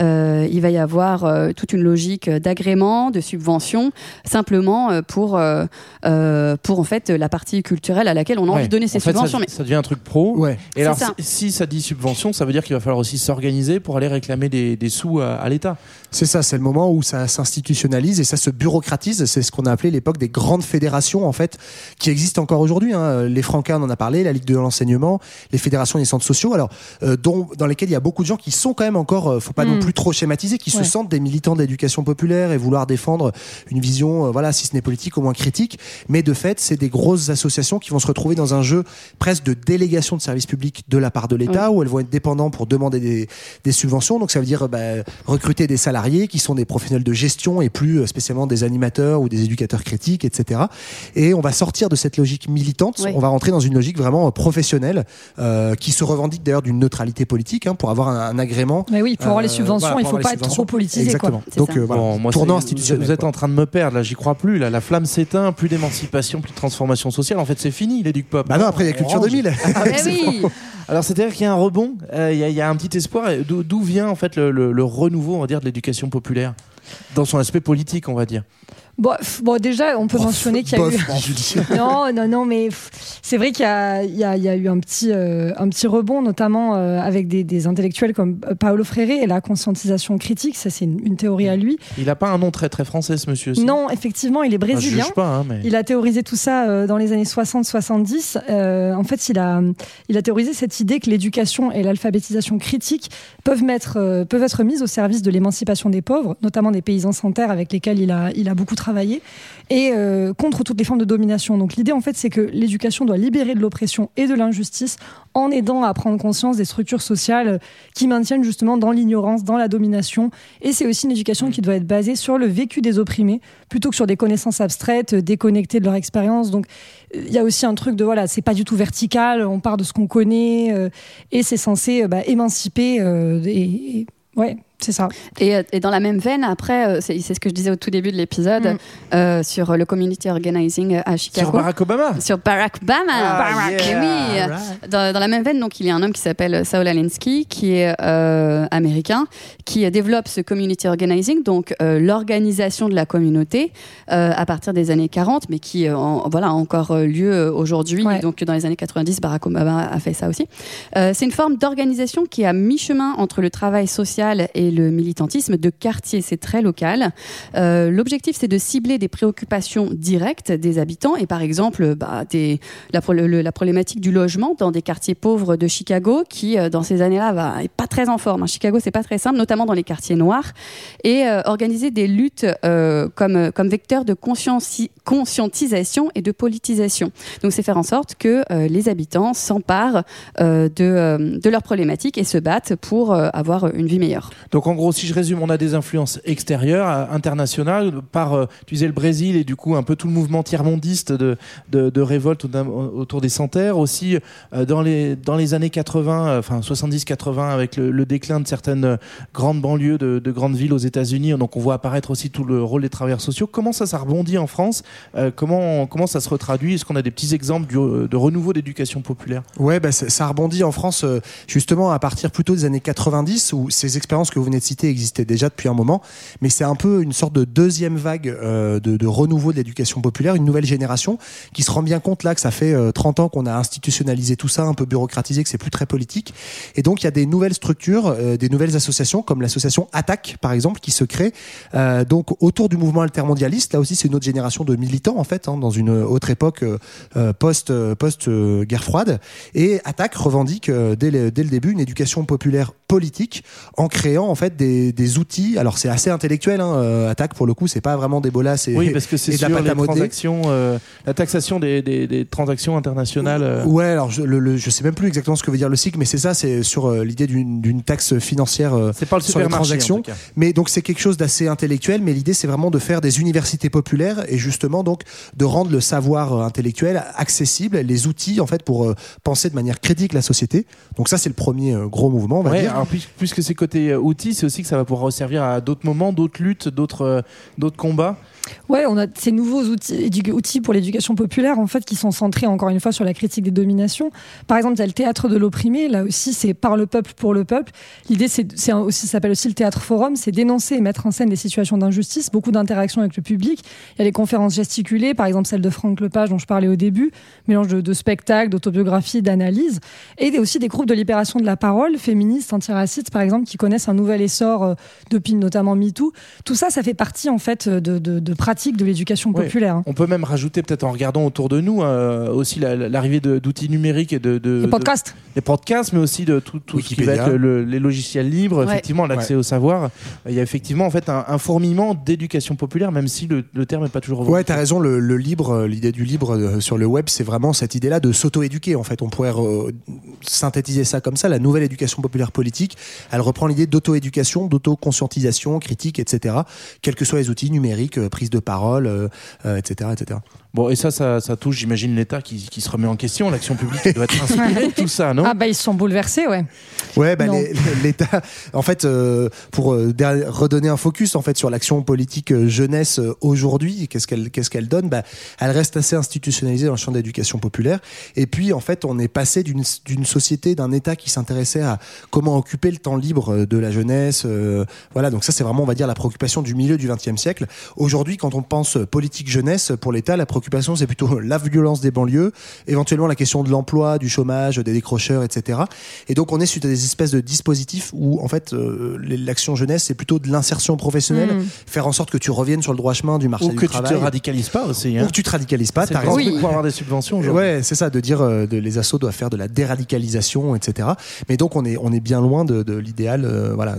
Euh, il va y avoir euh, toute une logique d'agrément, de subvention, simplement pour euh, euh, pour en fait la partie culturelle à laquelle on a envie Ouais. de donner En ces fait, subventions. Ça, mais ça devient un truc pro. Ouais. Et alors, ça. si, si ça dit subvention, ça veut dire qu'il va falloir aussi s'organiser pour aller réclamer des, des sous à, à l'État. C'est ça, c'est le moment où ça s'institutionnalise et ça se bureaucratise. C'est ce qu'on a appelé l'époque des grandes fédérations, en fait, qui existent encore aujourd'hui. Hein. Les Francains, on en a parlé, la Ligue de l'enseignement, les fédérations des centres sociaux, alors, euh, dont, dans lesquelles il y a beaucoup de gens qui sont quand même encore, euh, faut pas non Mm. plus trop schématiser, qui Ouais. se sentent des militants de l'éducation populaire et vouloir défendre une vision, euh, voilà, si ce n'est politique, au moins critique. Mais de fait, c'est des grosses associations qui vont se retrouver dans un jeu presque de délégation de services publics de la part de l'État, où elles vont être dépendantes pour demander des, des subventions. Donc ça veut dire euh, bah, recruter des salariés qui sont des professionnels de gestion et plus euh, spécialement des animateurs ou des éducateurs critiques, etc. Et on va sortir de cette logique militante. Oui. On va rentrer dans une logique vraiment euh, professionnelle euh, qui se revendique d'ailleurs d'une neutralité politique hein, pour avoir un, un agrément. Mais oui, pour avoir les Euh, subventions, voilà, il pour faut pas être trop politisé. Exactement. Quoi. Donc ça. euh, voilà, Bon, moi, tournant institutionnel. Vous êtes quoi. en train de me perdre, là, j'y crois plus. Là, la flamme s'éteint, plus d'émancipation, plus de transformation sociale. En fait, c'est fini, les Duc Pop. Bah non, après il y a Culture range. 2000. Eh oui Alors, c'est-à-dire qu'il y a un rebond, euh, il y, a- un petit espoir. D'où vient, en fait, le, le- le renouveau, on va dire, de l'éducation populaire? Dans son aspect politique, on va dire. Bon, bon, déjà, on peut mentionner qu'il y a Bof, eu. [laughs] [laughs] non, non, non, mais c'est vrai qu'il y a, il y, a, il y a eu un petit, euh, un petit rebond, notamment euh, avec des, des intellectuels comme euh, Paolo Freire et la conscientisation critique. Ça, c'est une, une théorie à lui. Il n'a pas un nom très, très français, ce monsieur aussi? Non, effectivement, il est brésilien. pas, hein, mais. Il a théorisé tout ça euh, dans les années 60-70. Euh, en fait, il a, il a théorisé cette idée que l'éducation et l'alphabétisation critique peuvent, mettre, euh, peuvent être mises au service de l'émancipation des pauvres, notamment des paysans sans terre avec lesquels il a, il a beaucoup travaillé, et euh, contre toutes les formes de domination. Donc l'idée, en fait, c'est que l'éducation doit libérer de l'oppression et de l'injustice en aidant à prendre conscience des structures sociales qui maintiennent justement dans l'ignorance, dans la domination. Et c'est aussi une éducation qui doit être basée sur le vécu des opprimés plutôt que sur des connaissances abstraites, euh, déconnectées de leur expérience. Donc il y a aussi un truc de voilà, c'est pas du tout vertical, on part de ce qu'on connaît euh, et c'est censé bah, émanciper. et- ouais, c'est ça. Et, euh, et dans la même veine, après, euh, c'est ce que je disais au tout début de l'épisode Mm. euh, sur le community organizing à Chicago. Sur Barack Obama Sur Barack Obama. Ah, Barack, yeah. oui. Dans, dans la même veine, donc il y a un homme qui s'appelle Saul Alinsky, qui est euh, américain, qui développe ce community organizing, donc euh, l'organisation de la communauté euh, à partir des années 40, mais qui en- voilà a encore lieu aujourd'hui. Ouais. Donc dans les années 90, Barack Obama a fait ça aussi. Euh, c'est une forme d'organisation qui est à mi-chemin entre le travail social et le militantisme de quartier. C'est très local. Euh, L'objectif, c'est de cibler des préoccupations directes des habitants et par exemple bah, la, problématique du logement dans des quartiers pauvres de Chicago qui, euh, dans ces années-là, va est pas très en forme. hein. Chicago, c'est pas très simple, notamment dans les quartiers noirs. Et euh, organiser des luttes comme, vecteur de conscientisation et de politisation. Donc, c'est faire en sorte que les habitants s'emparent de, de leurs problématiques et se battent pour avoir une vie meilleure. En gros, si je résume, on a des influences extérieures, euh, internationales, par, euh, tu disais le Brésil et du coup un peu tout le mouvement tiers-mondiste de, de, révolte au- autour des sans-terres. Aussi euh, dans, les, dans les années 80, euh, enfin 70-80, avec le, déclin de certaines grandes banlieues de, de grandes villes aux États-Unis. Donc on voit apparaître aussi tout le rôle des travailleurs sociaux. Comment ça, ça rebondit en France? Comment, comment ça se retraduit? Est-ce qu'on a des petits exemples de renouveau d'éducation populaire? Ouais, bah, ça rebondit en France justement à partir plutôt des années 90 où ces expériences que vous venez de citer existaient déjà depuis un moment, mais c'est un peu une sorte de deuxième vague euh, de, renouveau de l'éducation populaire, une nouvelle génération qui se rend bien compte là que ça fait euh, 30 ans qu'on a institutionnalisé tout ça, un peu bureaucratisé, que c'est plus très politique, et donc il y a des nouvelles structures, euh, des nouvelles associations comme l'association Attaque par exemple qui se crée euh, donc autour du mouvement altermondialiste. Là aussi c'est une autre génération de militants en fait hein, dans une autre époque post post guerre froide et Attaque revendique dès, le, dès le début une éducation populaire politique en créant en fait des, des outils. Alors c'est assez intellectuel. Hein, euh, Attaque pour le coup, c'est pas vraiment des bolas et Oui, parce que [laughs] c'est la sur pâte les transactions, euh, la taxation des, des- des transactions internationales. euh. Ouais, alors je, le, le- je sais même plus exactement ce que veut dire le SIC, mais c'est ça, c'est sur euh, l'idée d'une taxe financière C'est pas le sur les transactions. Mais donc c'est quelque chose d'assez intellectuel, mais l'idée c'est vraiment de faire des universités populaires et justement donc de rendre le savoir intellectuel accessible, les outils en fait pour penser de manière critique la société. Donc ça c'est le premier gros mouvement, on va Ouais, dire. alors puis- puisque c'est côté euh, c'est aussi que ça va pouvoir servir à d'autres moments, d'autres luttes, d'autres euh, d'autres combats. Ouais, on a ces nouveaux outils, pour l'éducation populaire, en fait, qui sont centrés encore une fois sur la critique des dominations. Par exemple, il y a le théâtre de l'opprimé. Là aussi, c'est par le peuple pour le peuple. L'idée, c'est aussi, s'appelle aussi le théâtre forum, c'est dénoncer et mettre en scène des situations d'injustice, beaucoup d'interactions avec le public. Il y a les conférences gesticulées, par exemple celle de Franck Lepage dont je parlais au début, mélange de, de spectacles, d'autobiographie, d'analyse, et des- aussi des groupes de libération de la parole, féministes, antiracistes, par exemple, qui connaissent un nouvel l'essor euh, depuis notamment MeToo. Tout ça, ça fait partie en fait de, de, de pratiques de l'éducation populaire. hein. On peut même rajouter, peut-être en regardant autour de nous, euh, aussi la- l'arrivée d'outils numériques et de, de- Les podcasts. de- les podcasts, mais aussi de tout, tout ce qui va être le- les logiciels libres, Ouais. effectivement, l'accès au savoir. Il y a effectivement en fait un, un fourmillement d'éducation populaire, même si le, le terme n'est pas toujours. Ouais, t'as raison. Le, le libre, euh, l'idée du libre euh, sur le web, c'est vraiment cette idée-là de s'auto-éduquer. En fait, on pourrait synthétiser ça comme ça. La nouvelle éducation populaire politique, elle reprend l'idée d'auto-éducation, d'auto-conscientisation, critique, etc. Quels que soient les outils numériques, prise de parole, euh, euh, etc., etc. Bon, et ça, ça, ça touche, j'imagine, l'État qui, qui se remet en question, l'action publique qui doit être [laughs] inspirée de tout ça, non Ah bah ils se sont bouleversés, ouais. Ouais, bah, l'État, en fait, euh, pour euh, redonner un focus en fait sur l'action politique euh, jeunesse aujourd'hui, qu'est-ce qu'elle qu'est-ce qu'elle donne? Bah, elle reste assez institutionnalisée dans le champ de l'éducation populaire. Et puis, en fait, on est passé d'une société, d'un État qui s'intéressait à comment occuper le temps libre de la jeunesse. euh, voilà, donc ça, c'est vraiment, on va dire, la préoccupation du milieu du XXe siècle. Aujourd'hui, quand on pense politique jeunesse pour l'État, la préoccupation, c'est plutôt [laughs] la violence des banlieues, éventuellement la question de l'emploi, du chômage, des décrocheurs, etc. Et donc, on est suite à des espèces de dispositifs où, en fait, euh, l'action jeunesse, c'est plutôt de l'insertion professionnelle, Mm. faire en sorte que tu reviennes sur le droit chemin du marché Ou du que tu travail. te radicalises pas aussi. hein. Ou que tu te radicalises pas, C'est t'as raison. truc pour avoir des subventions. Ouais, c'est ça, de dire euh, de, les assos doivent faire de la déradicalisation, etc. Mais donc on est on est bien loin de, de l'idéal, euh, voilà,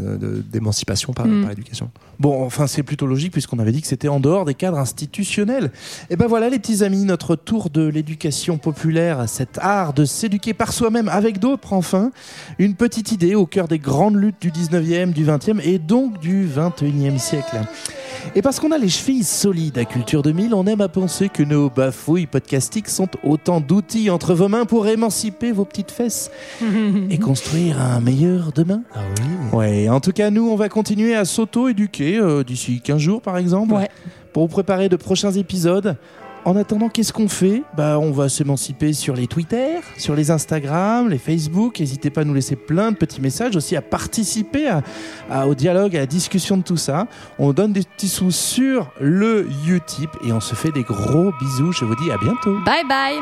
d'émancipation par, Mm. par l'éducation. Bon, enfin, c'est plutôt logique puisqu'on avait dit que c'était en dehors des cadres institutionnels. Et ben voilà, les petits amis, notre tour de l'éducation populaire, cet art de s'éduquer par soi-même avec d'autres, enfin. Une petite idée au cœur des grandes luttes du 19e, du 20e et donc du 21e siècle. Et parce qu'on a les chevilles solides à Culture 2000, on aime à penser que nos bafouilles podcastiques sont autant d'outils entre vos mains pour émanciper vos petites fesses [laughs] et construire un meilleur demain. Ah oui. Ouais, en tout cas, nous, on va continuer à s'auto-éduquer euh, d'ici 15 jours, par exemple, pour vous préparer de prochains épisodes. En attendant, qu'est-ce qu'on fait Bah, on va s'émanciper sur les Twitter, sur les Instagram, les Facebook. N'hésitez pas à nous laisser plein de petits messages, aussi à participer au dialogue, à la discussion de tout ça. On donne des petits sous sur le Utip et on se fait des gros bisous. Je vous dis à bientôt. Bye bye